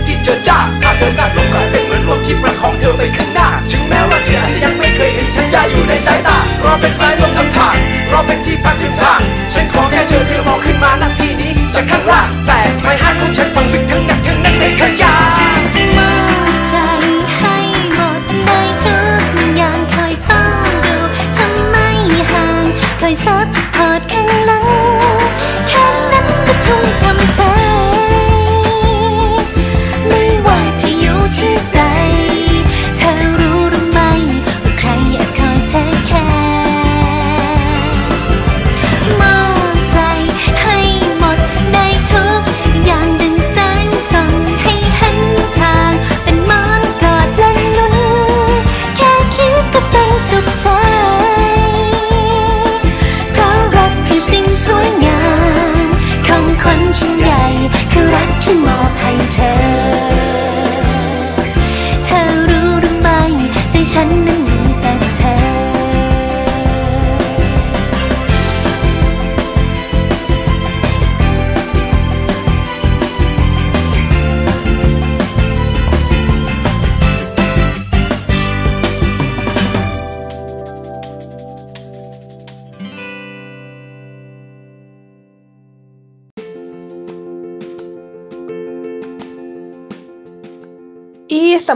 ที่เจอจ้าถ้าเธอนั่งลงกลายเป็นเหมือนลมที่ประคองเธอไปข้างหน้า ถึงแม้ว่าเธออาจจะยังไม่เคยเห็นฉันจะอยู่ในสายตาเราเป็นสายลมนำทางเราเป็นที่พักริมทาง ฉันขอแค่เธอเพียงมองขึ้นมาณที่นี้จากข้างล่างแต่ไม่ให้าของฉันฟังลึกทั้งนักทั้งนั้นในข้าจคอยซับพอดแข็งหลังแค่นั้นก็ชุ่มช่ำใจ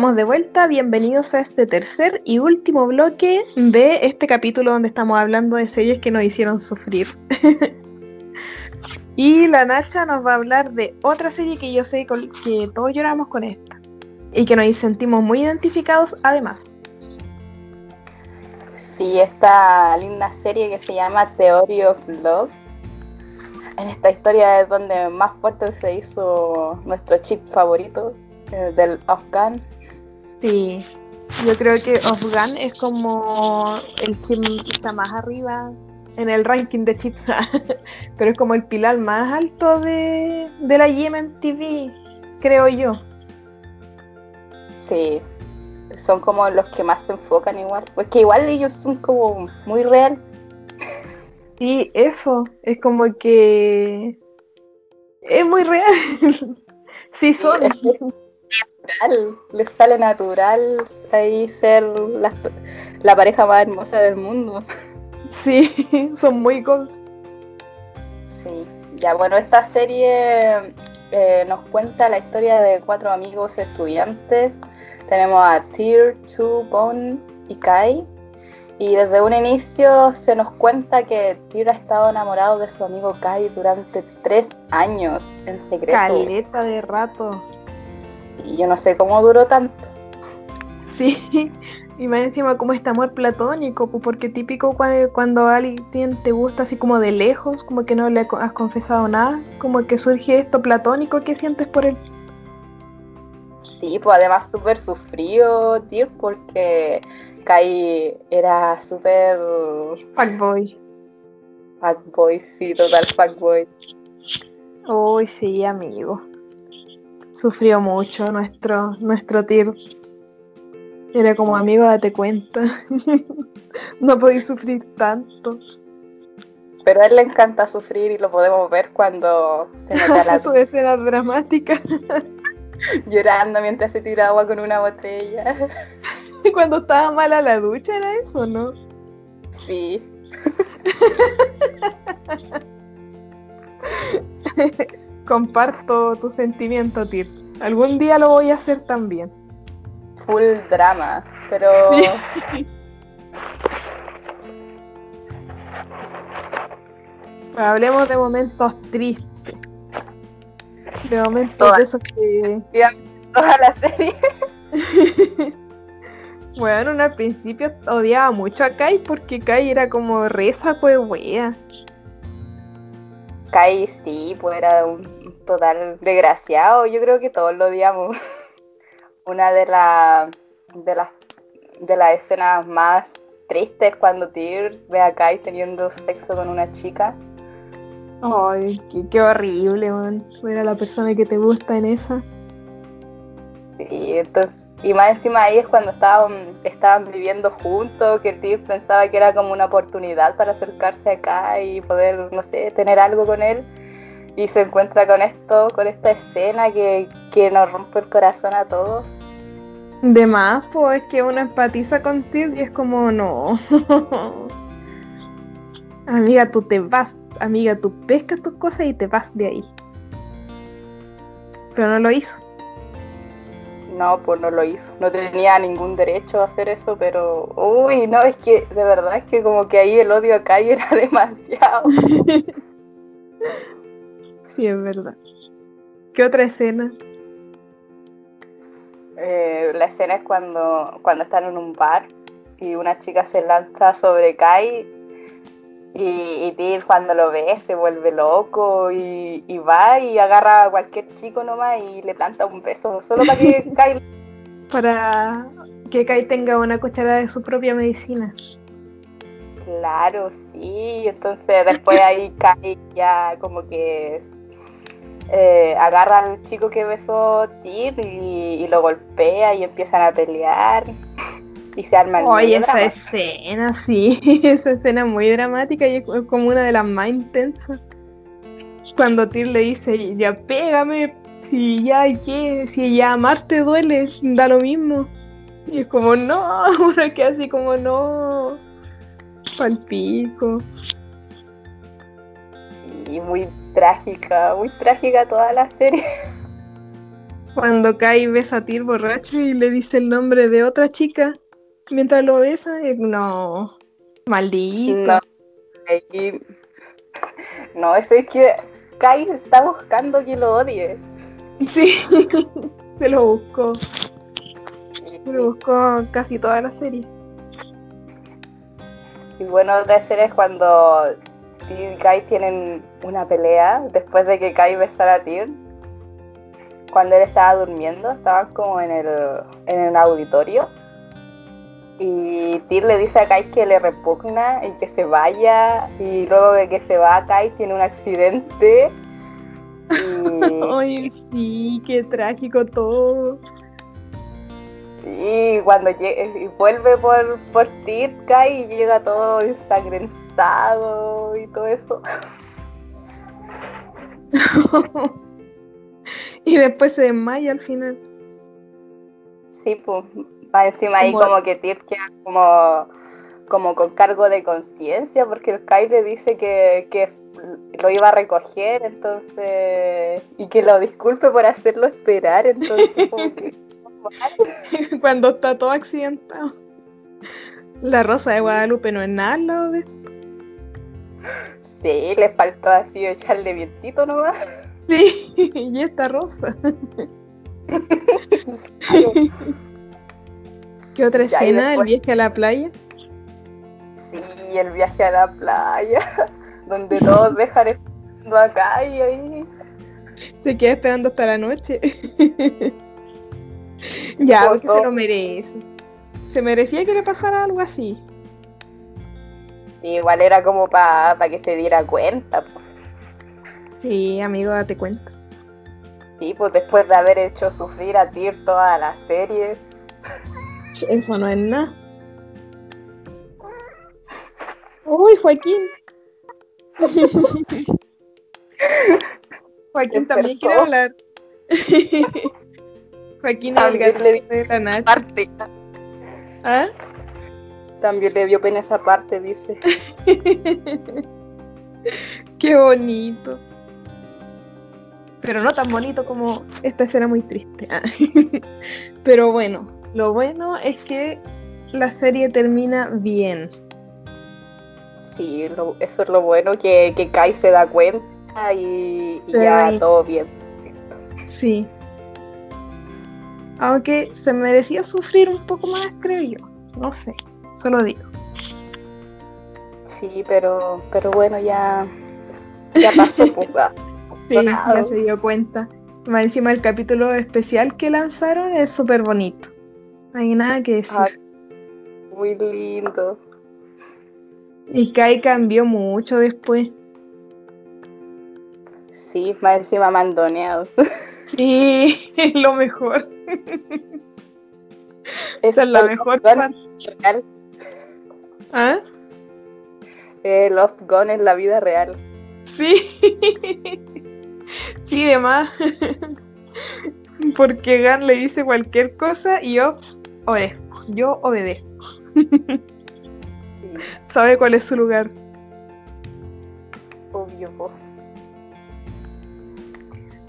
estamos de vuelta, bienvenidos a este tercer y último bloque de este capítulo donde estamos hablando de series que nos hicieron sufrir. y la Nacha nos va a hablar de otra serie que yo sé que todos lloramos con esta y que nos sentimos muy identificados además. Sí, esta linda serie que se llama Theory of Love. En esta historia es donde más fuerte se hizo nuestro chip favorito, eh, del Afghan. Sí, yo creo que Afghan es como el chip que está más arriba en el ranking de chips, pero es como el pilar más alto de, de la Yemen TV, creo yo. Sí, son como los que más se enfocan igual. Porque igual ellos son como muy real. Sí, eso, es como que es muy real. sí, son. Natural, les sale natural ahí ser la, la pareja más hermosa del mundo. Sí, son muy goals. Sí, ya bueno, esta serie eh, nos cuenta la historia de cuatro amigos estudiantes. Tenemos a Tyr, Chu, Bone y Kai. Y desde un inicio se nos cuenta que Tyr ha estado enamorado de su amigo Kai durante tres años en secreto. Caleta de rato. Y yo no sé cómo duró tanto. Sí, y más encima como este amor platónico, pu, porque típico cuando, cuando alguien te gusta así como de lejos, como que no le has confesado nada, como que surge esto platónico que sientes por él. Sí, pues además súper sufrido, Tyr, porque Kai era súper Fuckboy. fuckboy, sí, total fuckboy. Uy, sí, amigo. Sufrió mucho nuestro, nuestro Tyr. Era como amigo, date cuenta. no podéis sufrir tanto. Pero a él le encanta sufrir y lo podemos ver cuando se mete a la Hace sus escenas dramáticas. llorando mientras se tira agua con una botella. Cuando estaba mala la ducha, ¿era eso, no? Sí, Comparto tu sentimiento, Tir. Algún día lo voy a hacer también. full drama. Pero Hablemos de momentos tristes. De momentos Todas. de esos que. toda la serie. Bueno, al principio odiaba mucho a Kai porque Kai era como reza, pues wea. Kai sí, pues era un total desgraciado. Yo creo que todos lo odiamos. Una de las de las de las escenas más tristes cuando Tyr ve a Kai teniendo sexo con una chica. Ay, qué, qué horrible, man. Era la persona que te gusta en esa. Y entonces, y más encima ahí es cuando estaban, estaban viviendo juntos, que Tyr pensaba que era como una oportunidad para acercarse acá y poder, no sé, tener algo con él. Y se encuentra con esto, con esta escena que, que nos rompe el corazón a todos. De más, pues es que uno empatiza con Tyr y es como, no. amiga, tú te vas. Amiga, tú pescas tus cosas y te vas de ahí. Pero no lo hizo. No, pues no lo hizo. No tenía ningún derecho a hacer eso, pero. Uy, no, es que de verdad es que como que ahí el odio a Kai era demasiado. Sí, es verdad. ¿Qué otra escena? Eh, la escena es cuando, cuando están en un bar y una chica se lanza sobre Kai y, y Tyr cuando lo ve se vuelve loco y, y va y agarra a cualquier chico nomás y le planta un beso solo para que Kai... Para que Kai tenga una cucharada de su propia medicina. Claro, sí. Entonces después ahí Kai ya como que eh, agarra al chico que besó Tyr y, y lo golpea y empiezan a pelear y se arma el Oye, esa drama. escena, sí, esa escena muy dramática y es como una de las más intensas. Cuando Tyr le dice, ya pégame, si ya qué, si ya amarte duele, da lo mismo. Y es como, no, uno que así como, no, palpico. y muy trágica, muy trágica toda la serie. Cuando Kai besa a Tyr borracho y le dice el nombre de otra chica mientras lo besa, y no. Maldito. No. No, eso es que Kai está buscando que lo odie. Sí, se lo buscó. Se lo buscó casi toda la serie. Y bueno, otra escena es cuando Tyr y Kai tienen una pelea después de que Kai besara a Tyr. Cuando él estaba durmiendo, estaban como en el, en el auditorio. Y Tyr le dice a Kai que le repugna y que se vaya. Y luego de que se va, Kai tiene un accidente. Y, Ay, sí, qué trágico todo. y cuando y vuelve por, por Tyr, Kai y llega todo ensangrentado y todo eso. y después se desmaya al final. Sí, pues, va encima ahí Como- que Tyr queda como, como con cargo de conciencia, porque el Kai le dice que, que lo iba a recoger, entonces, y que lo disculpe por hacerlo esperar, entonces como que... Cuando está todo accidentado. La rosa de Guadalupe no es nada de Sí, le faltó así echarle vientito nomás. Sí, y esta rosa. ¿Qué otra Ya, y escena? El viaje a la playa. Sí, el viaje a la playa, donde todos dejan esperando a Kai ahí. Se queda esperando hasta la noche. ya, Por porque se lo merece. Se merecía que le pasara algo así. Igual era como para que se diera cuenta. po. Sí, amigo, date cuenta. Sí, pues después de haber hecho sufrir a Tyr toda la serie. Eso no es nada. Uy, Joaquín. Joaquín también quiere hablar. Joaquín el gato le de la. Parte. ¿Ah? También le dio pena esa parte, dice. Qué bonito. Pero no tan bonito como esta escena muy triste. Ah. Pero bueno, lo bueno es que la serie termina bien. Sí, lo- eso es lo bueno, que, que Kai se da cuenta y, ya todo bien. Sí. Aunque se merecía sufrir un poco más, creo yo. No sé, solo digo. Sí, pero, pero bueno, ya, ya pasó. pues. Sí, ya se dio cuenta. Más encima el capítulo especial que lanzaron es súper bonito. No hay nada que decir. Ay, muy lindo. Y Kai cambió mucho después. Sí, más encima mandoneado. Sí, es lo mejor. Esa es la mejor parte. ¿Ah? Eh, Love Gun en la vida real. Sí. Sí, demás. Porque Gan le dice cualquier cosa y yo obedezco. Yo obedezco. Sí, Sabe cuál es su lugar. obvio. po.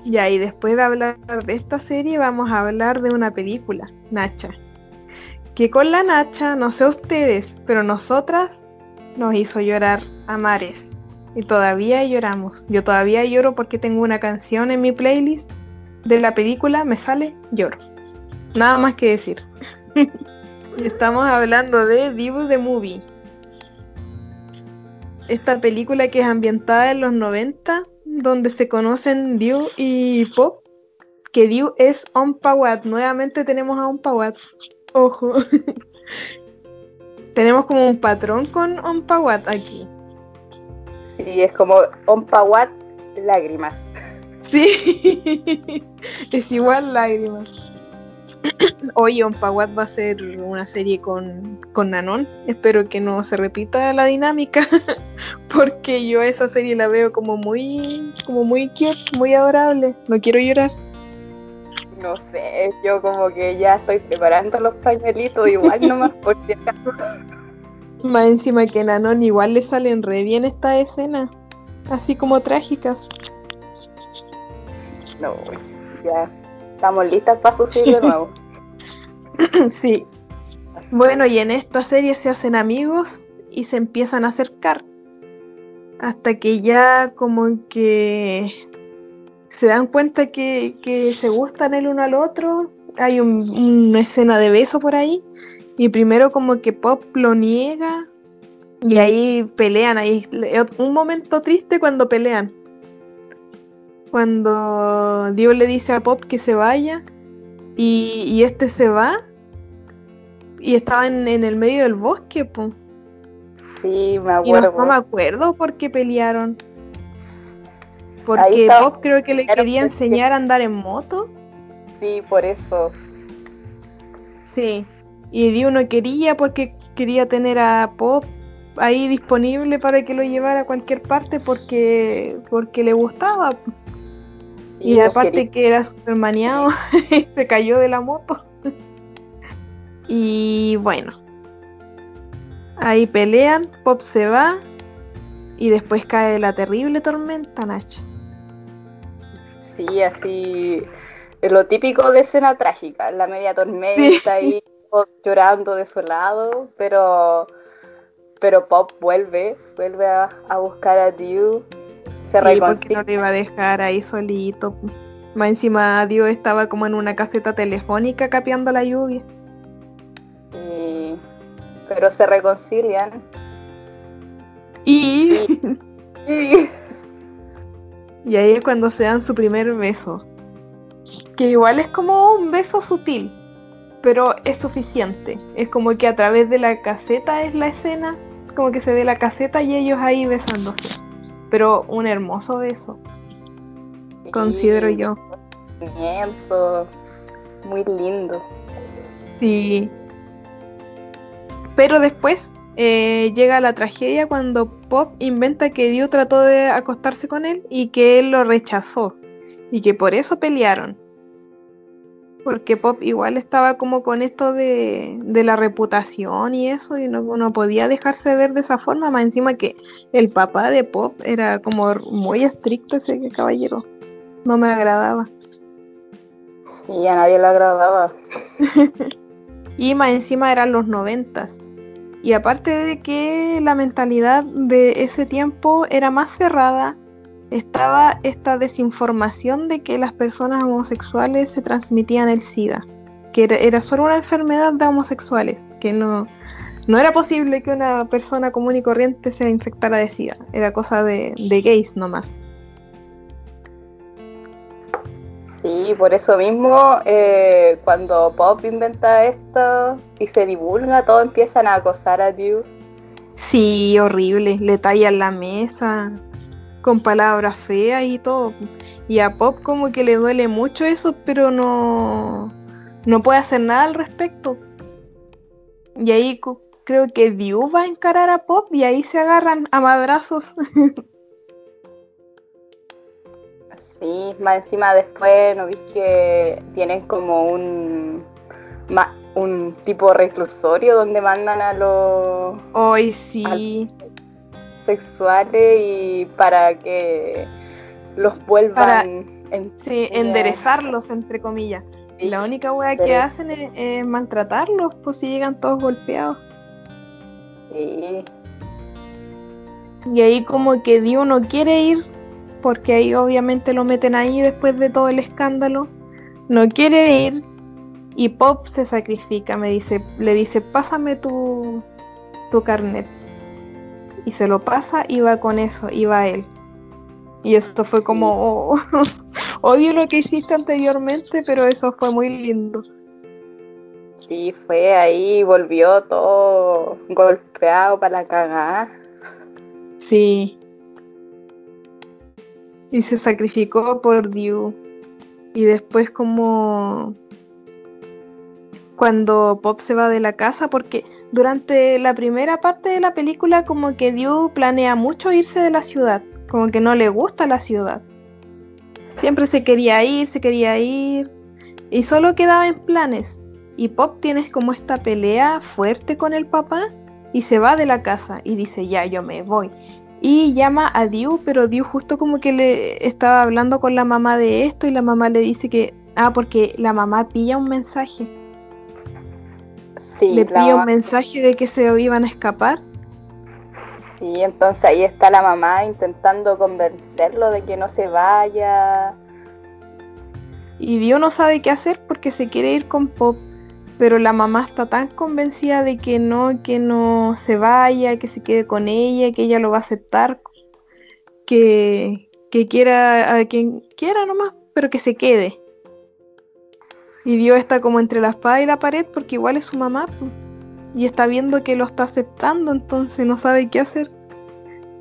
Ya, y después de hablar de esta serie, vamos a hablar de una película, Nacha. Que con la Nacha, no sé ustedes, pero nosotras nos hizo llorar a mares. Y todavía lloramos. Yo todavía lloro porque tengo una canción en mi playlist de la película, me sale, lloro. Nada más que decir. Estamos hablando de Dibu the Movie. Esta película que es ambientada en los 90, donde se conocen Diu y Pop. Que Diu es Ompawat. Nuevamente tenemos a Ompawat. Ojo. tenemos como un patrón con Ompawat aquí. Sí, es como Ompawat lágrimas. Sí, es igual lágrimas. Oye, Ompawat va a ser una serie con, con Nanon. Espero que no se repita la dinámica. Porque yo esa serie la veo como muy, como muy cute, muy adorable. No quiero llorar. No sé, yo como que ya estoy preparando los pañuelitos igual nomás por si acaso. Más encima que Nanon igual le salen re bien esta escena. Así como trágicas. No, ya. Estamos listas para sufrir de nuevo. Sí. Bueno, y en esta serie se hacen amigos y se empiezan a acercar. Hasta que ya como que se dan cuenta que, que se gustan el uno al otro. Hay un- una escena de beso por ahí. Y primero como que Pop lo niega. Y ahí pelean. Ahí es un momento triste cuando pelean. Cuando Dio le dice a Pop que se vaya. Y, y este se va. Y estaba en, en el medio del bosque, po. Sí, me Y no, acuerdo. no me acuerdo por qué pelearon. Porque Pop creo que le era quería enseñar a andar en moto. Sí, por eso. Sí. Y Dio no quería porque quería tener a Pop ahí disponible para que lo llevara a cualquier parte porque, porque le gustaba. Y, aparte quería- que era super maniado y se cayó de la moto. y bueno. Ahí pelean, Pop se va y después cae la terrible tormenta, Nacha. Sí, así. es Lo típico de escena trágica, la media tormenta y Pop llorando desolado, pero. Pero Pop vuelve, vuelve a, a buscar a Dew. Se Sí, porque reconcilia. no le iba a dejar ahí solito. Más encima Dios estaba como en una caseta telefónica capeando la lluvia. y- Pero se reconcilian. Y, Y- y ahí es cuando se dan su primer beso. Que igual es como un beso sutil, pero es suficiente. Es como que a través de la caseta es la escena, como que se ve la caseta y ellos ahí besándose. Pero un hermoso beso, considero y- yo. Comienzo. Muy lindo. Sí. Pero después eh, llega la tragedia cuando Pop inventa que Dio trató de acostarse con él y que él lo rechazó. Y que por eso pelearon. Porque Pop igual estaba como con esto de, de la reputación y eso, y no, no podía dejarse ver de esa forma. Más encima que el papá de Pop era como muy estricto ese caballero. No me agradaba. Y a nadie le agradaba. Y más encima eran los noventas. Y aparte de que la mentalidad de ese tiempo era más cerrada, estaba esta desinformación de que las personas homosexuales se transmitían el SIDA, que era, era solo una enfermedad de homosexuales, que no, no era posible que una persona común y corriente se infectara de SIDA, era cosa de, de gays nomás. Sí, por eso mismo, eh, cuando Pop inventa esto y se divulga, todos empiezan a acosar a Dew. Sí, horrible. Le tallan la mesa con palabras feas y todo. Y a Pop como que le duele mucho eso, pero no, no puede hacer nada al respecto. Y ahí creo que Diu va a encarar a Pop y ahí se agarran a madrazos. Sí, más encima después, ¿no viste que tienen como un, un tipo reclusorio donde mandan a los Hoy sí. sexuales y para que los vuelvan en Sí, Ya. enderezarlos, entre comillas. Y la única wea que hacen es, es maltratarlos, pues si llegan todos golpeados. Sí, Y ahí como que Dio no quiere ir, porque ahí obviamente lo meten ahí después de todo el escándalo. No quiere ir y Pop se sacrifica, me dice, le dice, pásame tu, tu carnet. Y se lo pasa y va con eso, y va él. Y esto fue Sí. como, oh, odio lo que hiciste anteriormente, pero eso fue muy lindo. sí, fue ahí, volvió todo golpeado para la cagada. Sí. Y se sacrificó por Dew. Y después como cuando Pop se va de la casa, porque durante la primera parte de la película como que Dew planea mucho irse de la ciudad, como que no le gusta la ciudad. Siempre se quería ir, se quería ir, y solo quedaba en planes. Y Pop tiene como esta pelea fuerte con el papá y se va de la casa y dice, ya, yo me voy. Y llama a Diu, pero Diu justo como que le estaba hablando con la mamá de esto y la mamá le dice que Ah, porque la mamá pilla un mensaje. Sí, Le la pilla un mensaje de que se iban a escapar. sí, entonces ahí está la mamá intentando convencerlo de que no se vaya. Y Dio no sabe qué hacer porque se quiere ir con Pop. Pero la mamá está tan convencida de que no, que no se vaya, que se quede con ella, que ella lo va a aceptar, que, que quiera a quien quiera nomás, pero que se quede. Y Dio está como entre la espada y la pared porque igual es su mamá. Y está viendo que lo está aceptando, entonces no sabe qué hacer.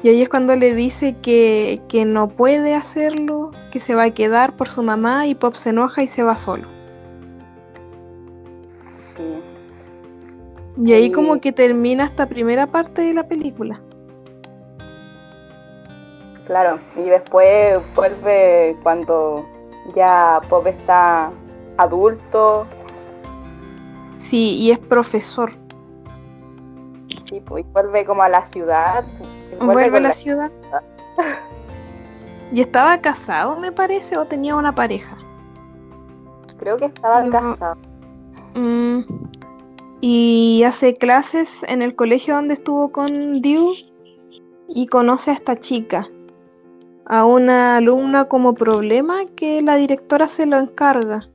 Y ahí es cuando le dice que, que no puede hacerlo, que se va a quedar por su mamá y Pop se enoja y se va solo. Y ahí como que termina esta primera parte de la película. Claro, y después vuelve cuando ya Pop está adulto, Sí, y es profesor. sí, pues y vuelve como a la ciudad. Vuelve, a la ciudad. Y estaba casado, me parece, o tenía una pareja. Creo que estaba No. casado. Mm, Y hace clases en el colegio donde estuvo con Dew y conoce a esta chica, a una alumna como problema que la directora se lo encarga.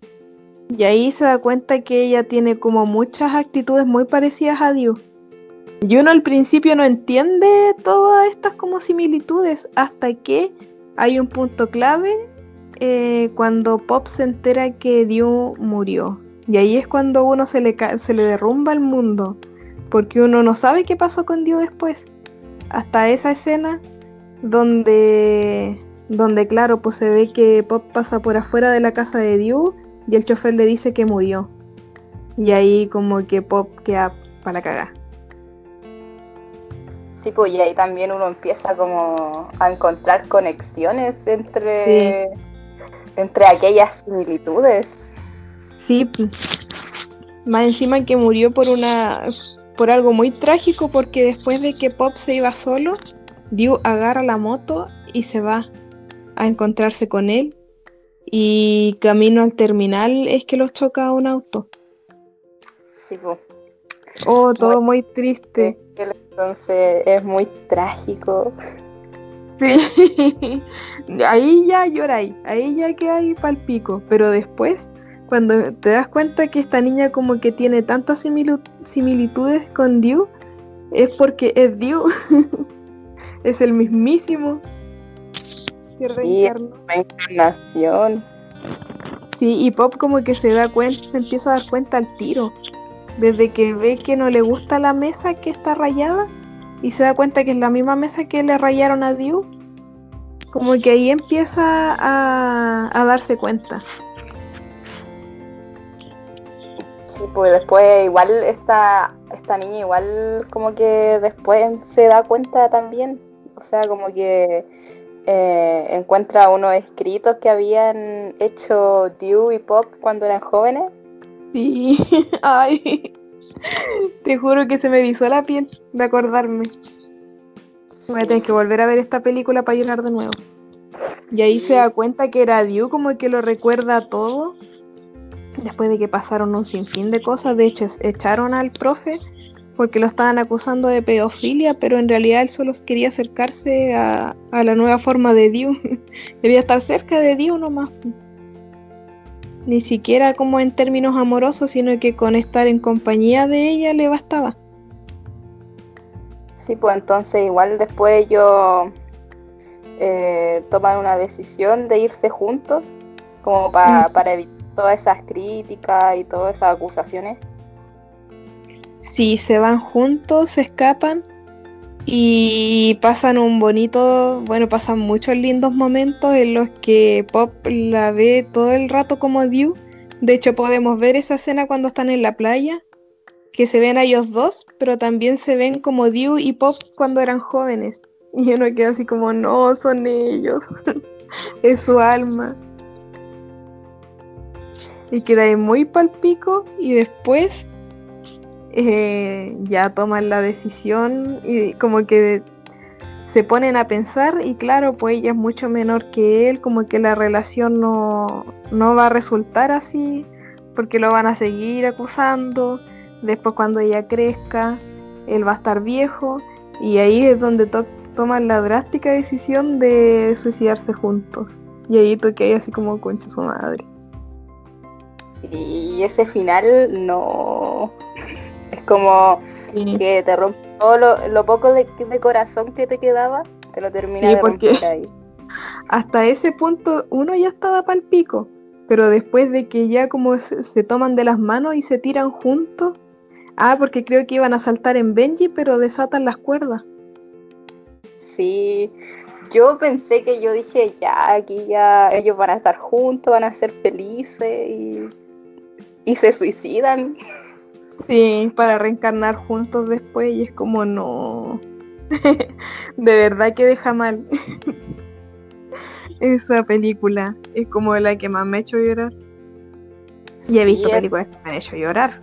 Y ahí se da cuenta que ella tiene como muchas actitudes muy parecidas a Dew. Y uno al principio no entiende todas estas como similitudes hasta que hay un punto clave eh, cuando Pop se entera que Dew murió. Y ahí es cuando uno se le, se le derrumba el mundo, porque uno no sabe qué pasó con Dio después. Hasta esa escena donde, donde claro, pues se ve que Pop pasa por afuera de la casa de Dio y el chofer le dice que murió. Y ahí como que Pop queda para la cagada. Sí, pues y ahí también uno empieza como a encontrar conexiones entre, entre aquellas similitudes. Sí, p- más encima que murió por una por algo muy trágico porque después de que Pop se iba solo, Dio agarra la moto y se va a encontrarse con él y camino al terminal es que los choca un auto. Sí, pues. Oh, todo muy triste. Entonces es muy trágico. Sí. ahí ya lloráis, ahí ya quedáis pal pico, pero después cuando te das cuenta que esta niña como que tiene tantas similitudes con Dew, es porque es Dew. es el mismísimo. Que. Reencarnación. Sí, y Pop como que se da cuenta, se empieza a dar cuenta al tiro. Desde que ve que no le gusta la mesa que está rayada y se da cuenta que es la misma mesa que le rayaron a Dew. Como que ahí empieza a, a darse cuenta. Sí, pues después igual esta, esta niña igual como que después se da cuenta también. O sea, como que eh, encuentra unos escritos que habían hecho Dew y Pop cuando eran jóvenes. Sí, ay, te juro que se me erizó la piel de acordarme. Voy a tener que volver a ver esta película para llorar de nuevo. Y ahí se da cuenta que era Dew como que lo recuerda todo. Después de que pasaron un sinfín de cosas, de hecho echaron al profe porque lo estaban acusando de pedofilia, pero en realidad él solo quería acercarse a, a la nueva forma de Dew. quería estar cerca de Dew nomás. Ni siquiera como en términos amorosos, sino que con estar en compañía de ella le bastaba. Sí, pues entonces igual después ellos eh, toman una decisión de irse juntos, como pa- Mm. para evitar todas esas críticas y todas esas acusaciones. Sí, se van juntos, se escapan y pasan un bonito, bueno, pasan muchos lindos momentos en los que Pop la ve todo el rato como Dew. De hecho, podemos ver esa escena cuando están en la playa, que se ven a ellos dos, pero también se ven como Dew y Pop cuando eran jóvenes. Y uno queda así como, no, son ellos, es su alma. Y queda ahí muy palpico y después eh, ya toman la decisión y como que se ponen a pensar y claro, pues ella es mucho menor que él, como que la relación no, no va a resultar así, porque lo van a seguir acusando, después cuando ella crezca, él va a estar viejo y ahí es donde to- toman la drástica decisión de suicidarse juntos. Y ahí toqué así como concha su madre. Y ese final no. Es como Sí. que te rompe todo lo, lo poco de, de corazón que te quedaba, te lo termina Sí, de porque- romper ahí. hasta ese punto uno ya estaba pal pico, pero después de que ya como se, se toman de las manos y se tiran juntos, ah, porque creo que iban a saltar en Benji, pero desatan las cuerdas. Sí, yo pensé que yo dije, ya, aquí ya ellos van a estar juntos, van a ser felices y, y se suicidan. Sí, para reencarnar juntos después y es como no. de verdad que deja mal. Esa película es como la que más me ha hecho llorar. Y he visto Sí, películas que me han hecho llorar.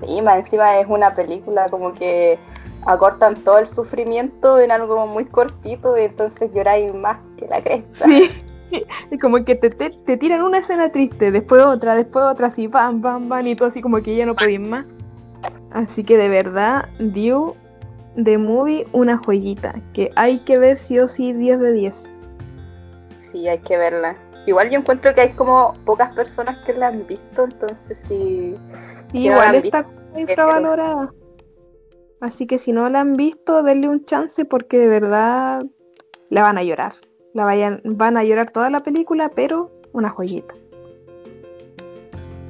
Sí, más encima es una película como que acortan todo el sufrimiento en algo muy cortito y entonces lloráis más que la cresta. Sí. Como que te, te, te tiran una escena triste, después otra, después otra, así, bam, bam, bam, y todo así como que ya no podéis más. Así que de verdad, dio The Movie una joyita, que hay que ver sí o sí 10 de 10. Sí, hay que verla. Igual yo encuentro que hay como pocas personas que la han visto, entonces sí. Sí, igual está infravalorada. Así que si no la han visto, denle un chance porque de verdad la van a llorar. La vayan, van a llorar toda la película, pero una joyita.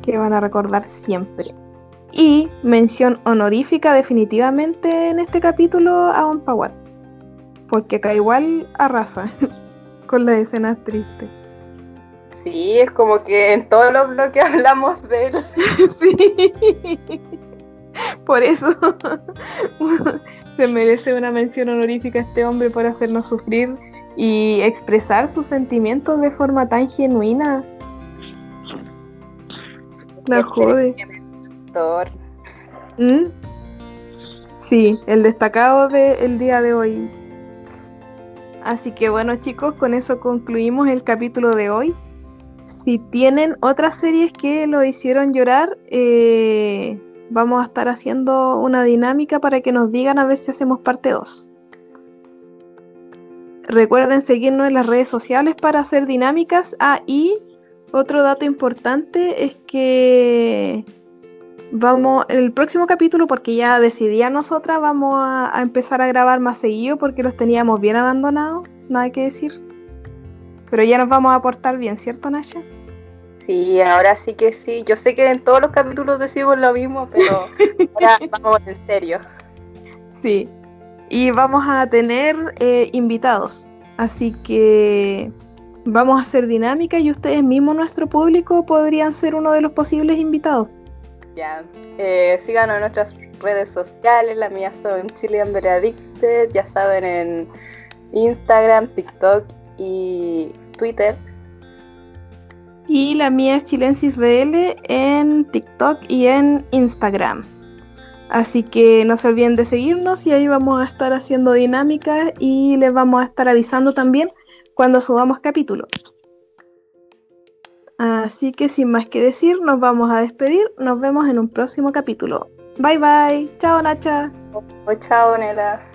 Que van a recordar siempre. Y mención honorífica definitivamente en este capítulo a Onpawat. Porque acá igual arrasa con las escenas tristes. Sí, es como que en todos los bloques hablamos de él. Sí. Por eso se merece una mención honorífica a este hombre por hacernos sufrir y expresar sus sentimientos de forma tan genuina. La jode. ¿Mm? Sí, el destacado del día de hoy. Así que bueno chicos, con eso concluimos el capítulo de hoy. Si tienen otras series que lo hicieron llorar, eh, vamos a estar haciendo una dinámica para que nos digan a ver si hacemos parte 2. Recuerden seguirnos en las redes sociales para hacer dinámicas. Ah, y otro dato importante es que vamos, en el próximo capítulo, porque ya decidí a nosotras, vamos a, a empezar a grabar más seguido porque los teníamos bien abandonados, nada que decir. Pero ya nos vamos a portar bien, ¿cierto, Nasha? Sí, ahora sí que sí. Yo sé que en todos los capítulos decimos lo mismo, pero ahora vamos en serio. Sí. Y vamos a tener eh, invitados. Así que vamos a hacer dinámica y ustedes mismos, nuestro público, podrían ser uno de los posibles invitados. Ya. Eh, síganos en nuestras redes sociales. Las mías son Chilean Veredicted. Ya saben, en Instagram, TikTok y Twitter. Y la mía es ChilensisBL en TikTok y en Instagram. Así que no se olviden de seguirnos y ahí vamos a estar haciendo dinámicas y les vamos a estar avisando también cuando subamos capítulo. Así que sin más que decir, nos vamos a despedir. Nos vemos en un próximo capítulo. Bye bye. Chao Nacha. Oh, chao, Nela.